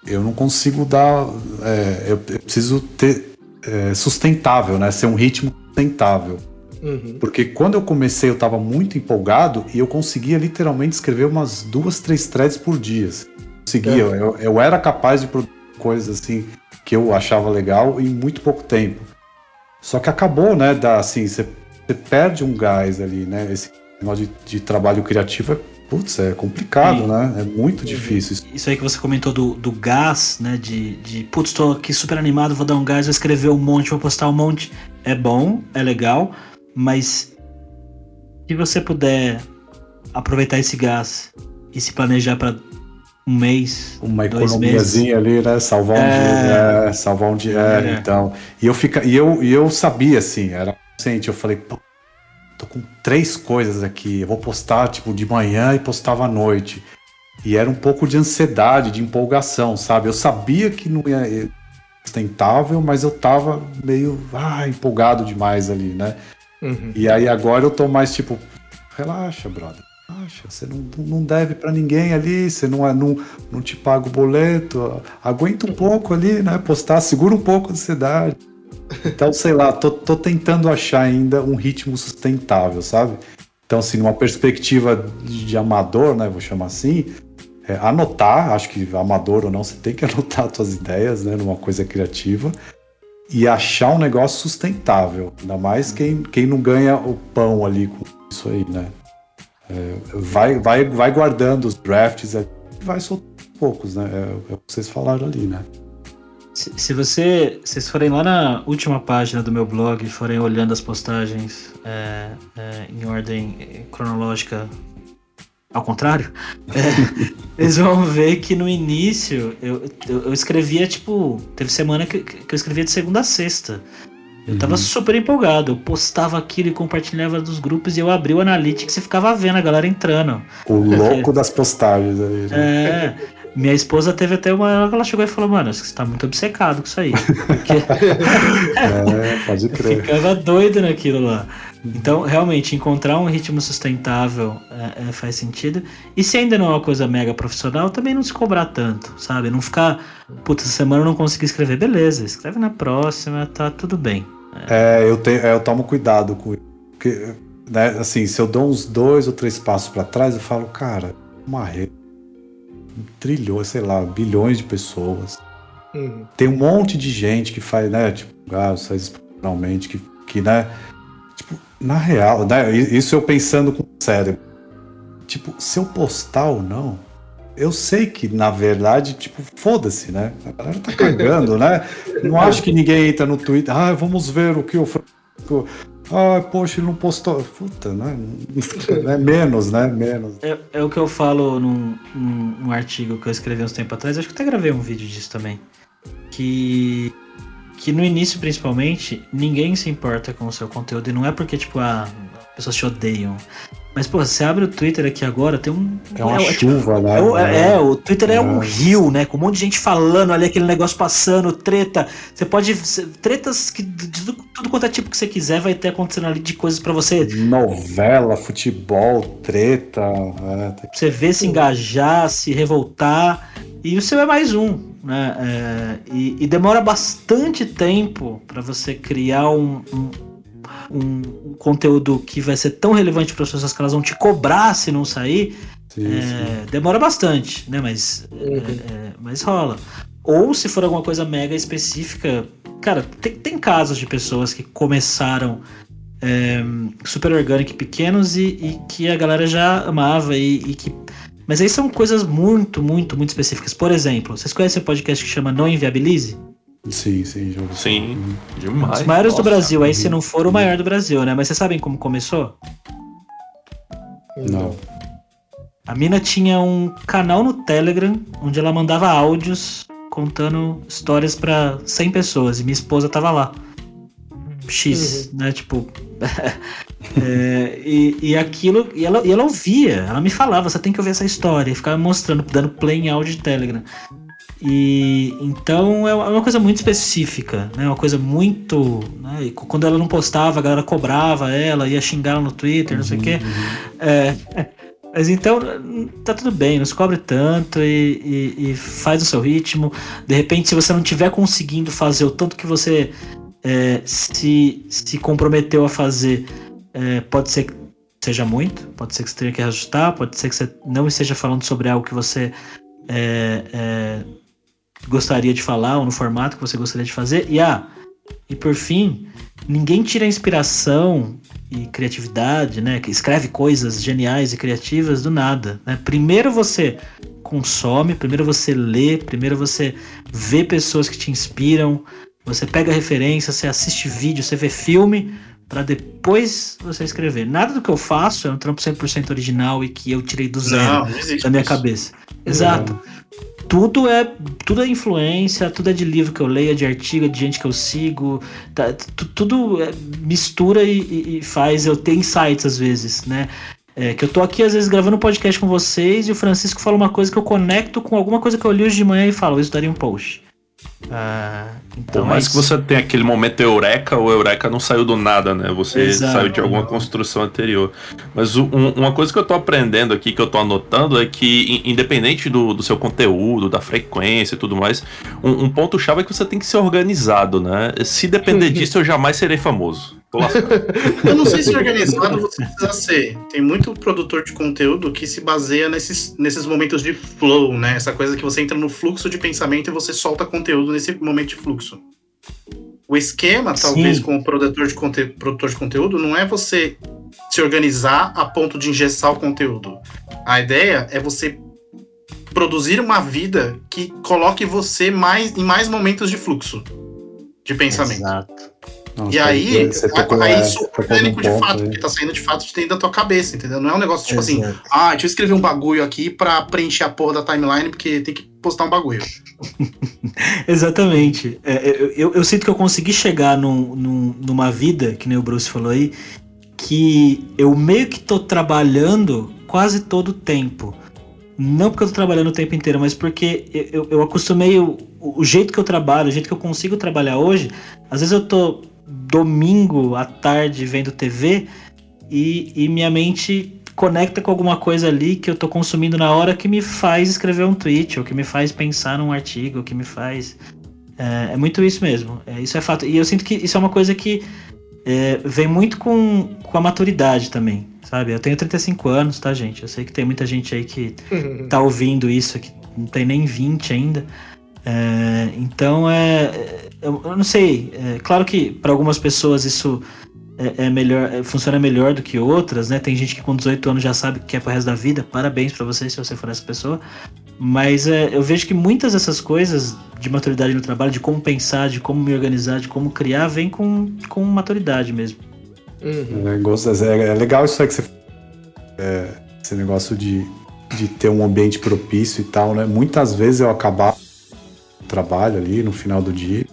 [SPEAKER 7] eu não consigo dar. É, eu, eu, preciso ter é, sustentável, né? Ser um ritmo sustentável. Uhum. Porque quando eu comecei, eu estava muito empolgado e eu conseguia literalmente escrever umas duas, três threads por dia. Conseguia, é. eu, eu era capaz de produzir coisas assim que eu achava legal em muito pouco tempo. Só que acabou, né? Da, assim, você você perde um gás ali, né? Esse negócio de, de trabalho criativo é Putz, é complicado, Sim. né? É muito difícil.
[SPEAKER 8] Isso aí que você comentou do, do gás, né? De, de putz, tô aqui super animado, vou dar um gás, vou escrever um monte, vou postar um monte. É bom, é legal, mas se você puder aproveitar esse gás e se planejar para um mês.
[SPEAKER 7] Uma economiazinha ali, né? Salvar um é... dia, é, salvar um dia. É, então. E eu, fica, e, eu, e eu sabia, assim, era recente, eu falei, pô, tô com três coisas aqui. Eu vou postar, tipo, de manhã e postava à noite. E era um pouco de ansiedade, de empolgação, sabe? Eu sabia que não ia sustentável, mas eu tava meio ah, empolgado demais ali, né? Uhum. E aí agora eu tô mais tipo, relaxa, brother. Relaxa, você não, não deve para ninguém ali, você não, é, não, não te paga o boleto, aguenta um pouco ali, né? Postar, segura um pouco a ansiedade. Então, sei lá, tô, tô tentando achar ainda um ritmo sustentável, sabe? Então, assim, numa perspectiva de, de amador, né? Vou chamar assim, é, anotar, acho que amador ou não, você tem que anotar suas ideias, né, numa coisa criativa e achar um negócio sustentável. Ainda mais quem, quem não ganha o pão ali com isso aí, né? É, vai, vai, vai guardando os drafts e vai soltando poucos, né? É, é, o que vocês falaram ali, né?
[SPEAKER 8] Se, se você, vocês forem lá na última página do meu blog e forem olhando as postagens é, é em ordem cronológica ao contrário, é, eles vão ver que no início eu, eu, eu, escrevia, tipo, teve semana que, que eu escrevia de segunda a sexta. Eu uhum. tava super empolgado, eu postava aquilo e compartilhava dos grupos e eu abri o Analytics e ficava vendo a galera entrando.
[SPEAKER 7] O louco das postagens aí.
[SPEAKER 8] Né? É. Minha esposa teve até uma. Ela chegou e falou, mano, você tá muito obcecado com isso aí. Porque...
[SPEAKER 7] é, pode crer.
[SPEAKER 8] Ficava doido naquilo lá. Então, realmente, encontrar um ritmo sustentável é, é, faz sentido. E se ainda não é uma coisa mega profissional, também não se cobrar tanto, sabe? Não ficar, puta, essa semana eu não consegui escrever. Beleza, escreve na próxima, tá tudo bem.
[SPEAKER 7] É, é eu, tenho, é, eu tomo cuidado com isso. Porque, né, assim, se eu dou uns dois ou três passos para trás, eu falo, cara, uma rede. Trilhões, sei lá, bilhões de pessoas. Uhum. Tem um monte de gente que faz, né? Tipo, Gás faz profissionalmente, que, que, né? Tipo, na real, né, isso eu pensando com o cérebro. Tipo, se eu postar ou não, eu sei que, na verdade, tipo, foda-se, né? A galera tá cagando, né? Não acho que ninguém entra no Twitter, ah, vamos ver o que o Francisco. Ah, poxa, ele não postou. Puta, né? É menos, né? Menos.
[SPEAKER 8] É, é o que eu falo num, num, artigo que eu escrevi uns tempo atrás, acho que até gravei um vídeo disso também. Que que no início, principalmente, ninguém se importa com o seu conteúdo. E não é porque, tipo, ah, as pessoas te odeiam. Mas, pô, você abre o Twitter aqui agora, tem um.
[SPEAKER 7] É uma é, chuva,
[SPEAKER 8] tipo,
[SPEAKER 7] né?
[SPEAKER 8] É, é, o Twitter é. é. um rio, né? Com um monte de gente falando ali, aquele negócio passando, treta. Você pode. Tretas que de tudo, tudo quanto é tipo que você quiser vai ter acontecendo ali de coisas para você.
[SPEAKER 7] Novela, futebol, treta.
[SPEAKER 8] É, pra você ver, se engajar, se revoltar. E o seu é mais um, né? É, e, e, demora bastante tempo para você criar um, um, um, conteúdo que vai ser tão relevante para as pessoas que elas vão te cobrar se não sair. Sim, é, sim. Demora bastante, né? Mas, uhum. É, é, mas rola. Ou se for alguma coisa mega específica, cara, tem, tem casos de pessoas que começaram é, super orgânico pequenos e, e, que a galera já amava e, e que mas aí são coisas muito, muito, muito específicas. Por exemplo, vocês conhecem o um podcast que chama Não Inviabilize?
[SPEAKER 7] Sim, sim,
[SPEAKER 3] já Sim, demais.
[SPEAKER 8] Os maiores Nossa, do Brasil, aí se não for o maior do Brasil, né? Mas vocês sabem como começou?
[SPEAKER 7] Não.
[SPEAKER 8] A mina tinha um canal no Telegram onde ela mandava áudios contando histórias para 100 pessoas e minha esposa tava lá. X, uhum. né? Tipo. é, e, e aquilo. E ela, e ela ouvia, ela me falava, você tem que ouvir essa história, e ficava mostrando, dando play em áudio de Telegram. E então é uma coisa muito específica, né? Uma coisa muito. Né? Quando ela não postava, a galera cobrava ela, ia xingar ela no Twitter, não sei o quê. Uhum. É, mas então tá tudo bem, não se cobre tanto e, e, e, faz o seu ritmo. De repente, se você não estiver conseguindo fazer o tanto que você é, se, se comprometeu a fazer, é, pode ser que seja muito, pode ser que você tenha que ajustar, pode ser que você não esteja falando sobre algo que você é, é, gostaria de falar ou no formato que você gostaria de fazer. E ah, e por fim, ninguém tira inspiração e criatividade, né? Que escreve coisas geniais e criativas do nada. Né? Primeiro você consome, primeiro você lê, primeiro você vê pessoas que te inspiram, você pega referência, você assiste vídeo, você vê filme, para depois você escrever. Nada do que eu faço é um trampo 100% original e que eu tirei do zero não, da minha isso. cabeça. Exato. Tudo é tudo é influência, tudo é de livro que eu leio, é de artigo, é de gente que eu sigo, tá, tudo é, mistura e, e, faz eu ter insights às vezes, né? É, que eu tô aqui às vezes gravando um podcast com vocês e o Francisco fala uma coisa que eu conecto com alguma coisa que eu li hoje de manhã e falo, isso daria um post.
[SPEAKER 3] Ah, então Por mais é que você tenha aquele momento eureka, o eureka não saiu do nada, né? Você Exato. saiu de alguma construção anterior. Mas um, uma coisa que eu tô aprendendo aqui, que eu tô anotando, é que independente do, do seu conteúdo, da frequência e tudo mais, um, um ponto-chave é que você tem que ser organizado, né? Se depender disso, eu jamais serei famoso.
[SPEAKER 2] Eu não sei se organizado você precisa ser. Tem muito produtor de conteúdo que se baseia nesses, nesses momentos de flow, né? Essa coisa que você entra no fluxo de pensamento e você solta conteúdo nesse momento de fluxo. O esquema, talvez, Sim. com o produtor de, conte produtor de conteúdo, não é você se organizar a ponto de engessar o conteúdo. A ideia é você produzir uma vida que coloque você mais em mais momentos de fluxo de pensamento. Exato. Nossa, e aí, tocou, aí isso é orgânico de fato, porque tá saindo de fato de dentro da tua cabeça, entendeu? Não é um negócio tipo assim, ah, deixa eu escrever um bagulho aqui pra preencher a porra da timeline, porque tem que postar um bagulho.
[SPEAKER 8] Exatamente. É, é, eu, eu, eu, sinto que eu consegui chegar num, num, numa vida, que nem o Bruce falou aí, que eu meio que tô trabalhando quase todo o tempo. Não porque eu tô trabalhando o tempo inteiro, mas porque eu, eu acostumei o, o jeito que eu trabalho, o jeito que eu consigo trabalhar hoje. Às vezes eu tô domingo à tarde vendo TV e, e minha mente conecta com alguma coisa ali que eu tô consumindo na hora que me faz escrever um tweet, ou que me faz pensar num artigo, ou que me faz. É, é muito isso mesmo. É, isso é fato. E eu sinto que isso é uma coisa que é, vem muito com, com a maturidade também, sabe? Eu tenho 35 anos, tá, gente? Eu sei que tem muita gente aí que tá ouvindo isso, que não tem nem 20 ainda. É, então é. Eu, eu, não sei. É, claro que para algumas pessoas isso é, é melhor, é, funciona melhor do que outras, né? Tem gente que com 18 anos já sabe o que é pro resto da vida. Parabéns para você se você for essa pessoa. Mas é, eu vejo que muitas dessas coisas de maturidade no trabalho, de como pensar, de como me organizar, de como criar, vem com, com maturidade mesmo.
[SPEAKER 7] Uhum. É, é, legal isso aí que você. É, esse negócio de, de ter um ambiente propício e tal, né? Muitas vezes eu acabava trabalho ali no final do dia.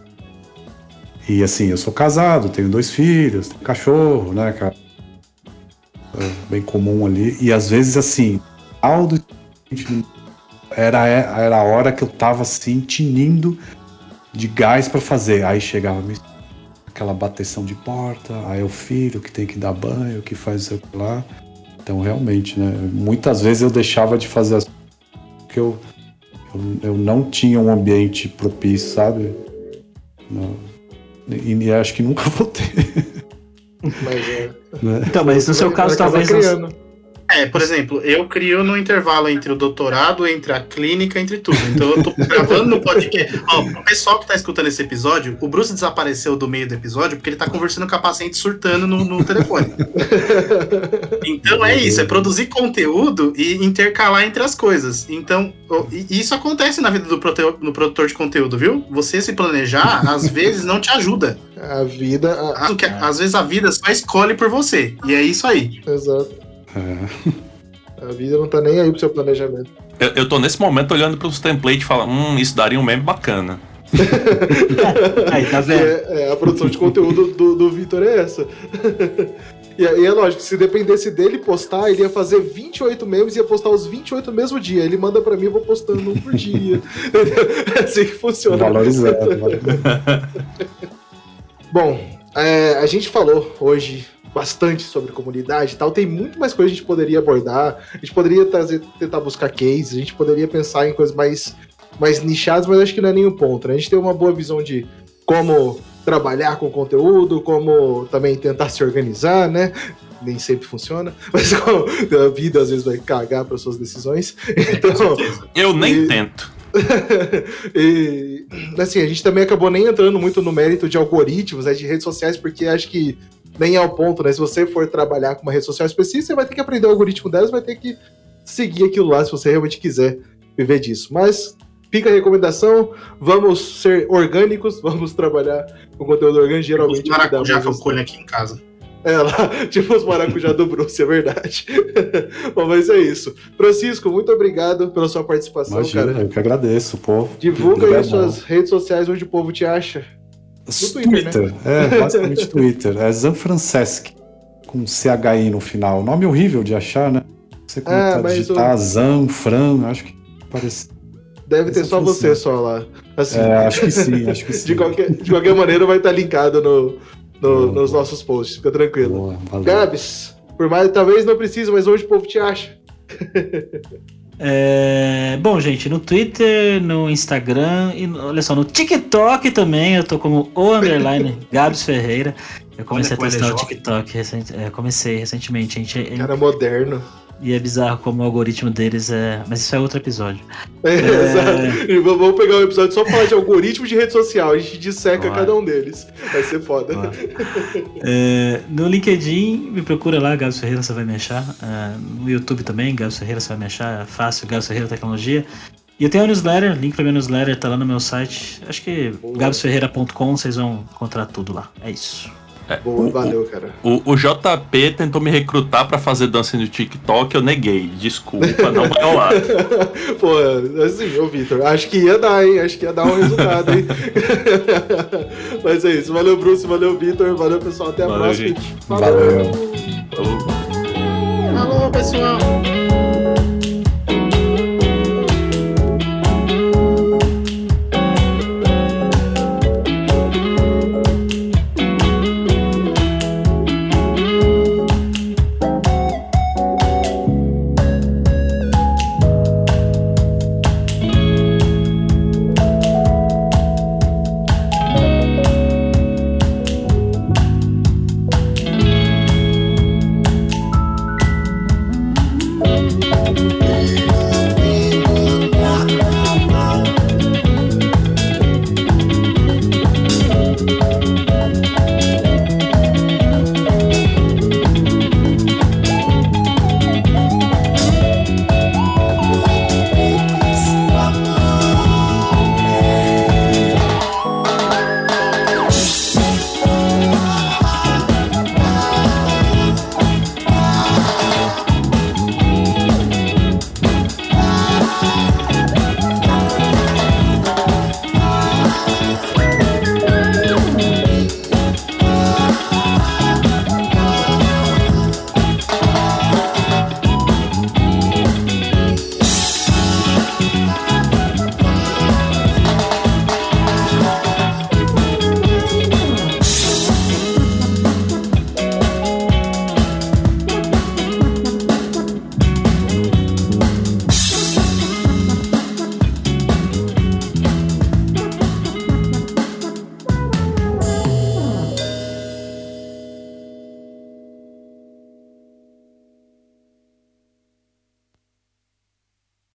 [SPEAKER 7] E assim, eu sou casado, tenho dois filhos, tenho cachorro, né, cara? É bem comum ali. E às vezes, assim, aldo era, era a hora que eu tava assim, tinindo de gás para fazer. Aí chegava aquela bateção de porta, aí o filho que tem que dar banho, que faz isso lá. Então, realmente, né? Muitas vezes eu deixava de fazer as que eu eu, eu não tinha um ambiente propício, sabe? Não. E, e acho que nunca vou ter.
[SPEAKER 8] Mas é. Né? Então, mas no seu caso, talvez. Criando.
[SPEAKER 2] É, por exemplo, eu crio no intervalo entre o doutorado, entre a clínica, entre tudo. Então eu tô gravando no podcast. Ó, o pessoal que tá escutando esse episódio, o Bruce desapareceu do meio do episódio porque ele tá conversando com a paciente surtando no, no telefone. Então é isso, é produzir conteúdo e intercalar entre as coisas. Então, isso acontece na vida do, do produtor de conteúdo, viu? Você se planejar, às vezes, não te ajuda.
[SPEAKER 1] A vida. A...
[SPEAKER 2] Às vezes a vida só escolhe por você. E é isso aí.
[SPEAKER 1] Exato. É. A vida não tá nem aí pro seu planejamento.
[SPEAKER 3] Eu, eu tô nesse momento olhando pros templates e falando, hum, isso daria um meme bacana.
[SPEAKER 1] aí, tá vendo? É, é, a produção de conteúdo do, do Vitor é essa. E aí é lógico, se dependesse dele postar, ele ia fazer 28 memes e ia postar os 28 no mesmo dia. Ele manda para mim, eu vou postando um por dia. é assim que funciona.
[SPEAKER 7] Valorizado.
[SPEAKER 1] Bom, é, a gente falou hoje bastante sobre comunidade e tal. Tem muito mais coisa que a gente poderia abordar. A gente poderia trazer, tentar buscar cases, a gente poderia pensar em coisas mais, mais nichadas, mas acho que não é nenhum ponto. Né? A gente tem uma boa visão de como trabalhar com conteúdo, como também tentar se organizar, né? Nem sempre funciona, mas a vida às vezes vai cagar para suas decisões. Então,
[SPEAKER 3] eu nem e... tento.
[SPEAKER 1] e, assim, a gente também acabou nem entrando muito no mérito de algoritmos, né, de redes sociais, porque acho que nem é o ponto, né? Se você for trabalhar com uma rede social específica, você vai ter que aprender o algoritmo delas, vai ter que seguir aquilo lá se você realmente quiser viver disso. Mas fica a recomendação, vamos ser orgânicos, vamos trabalhar com conteúdo orgânico, geralmente.
[SPEAKER 2] Maracujá que eu colho aqui em casa.
[SPEAKER 1] É lá, tipo os maracujá do Bruce, é verdade. Bom, mas é isso. Francisco, muito obrigado pela sua participação,
[SPEAKER 7] Imagina,
[SPEAKER 1] cara.
[SPEAKER 7] Eu que agradeço, pô.
[SPEAKER 1] Divulga aí suas redes sociais onde o povo te acha.
[SPEAKER 7] No Twitter, Twitter né? é, basicamente Twitter. É Zanfrancesc, com CHI no final. Nome horrível de achar, né? Você ah, a digitar o... Zan, Fran, acho que parece.
[SPEAKER 1] Deve ter só você só lá.
[SPEAKER 7] Assim, é, acho que sim, acho que sim.
[SPEAKER 1] de, qualquer, de qualquer maneira vai estar linkado no, no nos nossos posts, fica tranquilo. Boa, Gabs, por mais, talvez não precise, mas onde o povo te acha?
[SPEAKER 8] É, bom, gente, no Twitter, no Instagram e olha só, no TikTok também eu tô como o underline Gabs Ferreira. Eu comecei olha, a testar o TikTok, recent, é, comecei recentemente. Gente,
[SPEAKER 1] Cara moderno.
[SPEAKER 8] E é bizarro como o algoritmo deles é. Mas isso é outro episódio.
[SPEAKER 1] É, é... Vamos pegar um episódio só pra falar de algoritmo de rede social. A gente disseca cada um deles. Vai ser foda.
[SPEAKER 8] É, no LinkedIn, me procura lá, Gabs Ferreira, você vai me achar. É, no YouTube também, Gabs Ferreira, você vai me achar. É fácil, Gabs Ferreira Tecnologia. E eu tenho a newsletter, link pra minha newsletter, tá lá no meu site. Acho que gabsferreira.com, vocês vão encontrar tudo lá. É isso.
[SPEAKER 1] É, Boa, o, valeu, cara.
[SPEAKER 3] O, o, JP tentou me recrutar para fazer dança no TikTok, eu neguei. Desculpa, não vai rolar.
[SPEAKER 1] Pô, assim, ô Vitor, acho que ia dar, hein? Acho que ia dar um resultado, hein? Mas é isso. Valeu, Bruce, valeu, Vitor, valeu, pessoal. Até a valeu, próxima.
[SPEAKER 7] Gente. Valeu.
[SPEAKER 1] valeu. Falou, pessoal.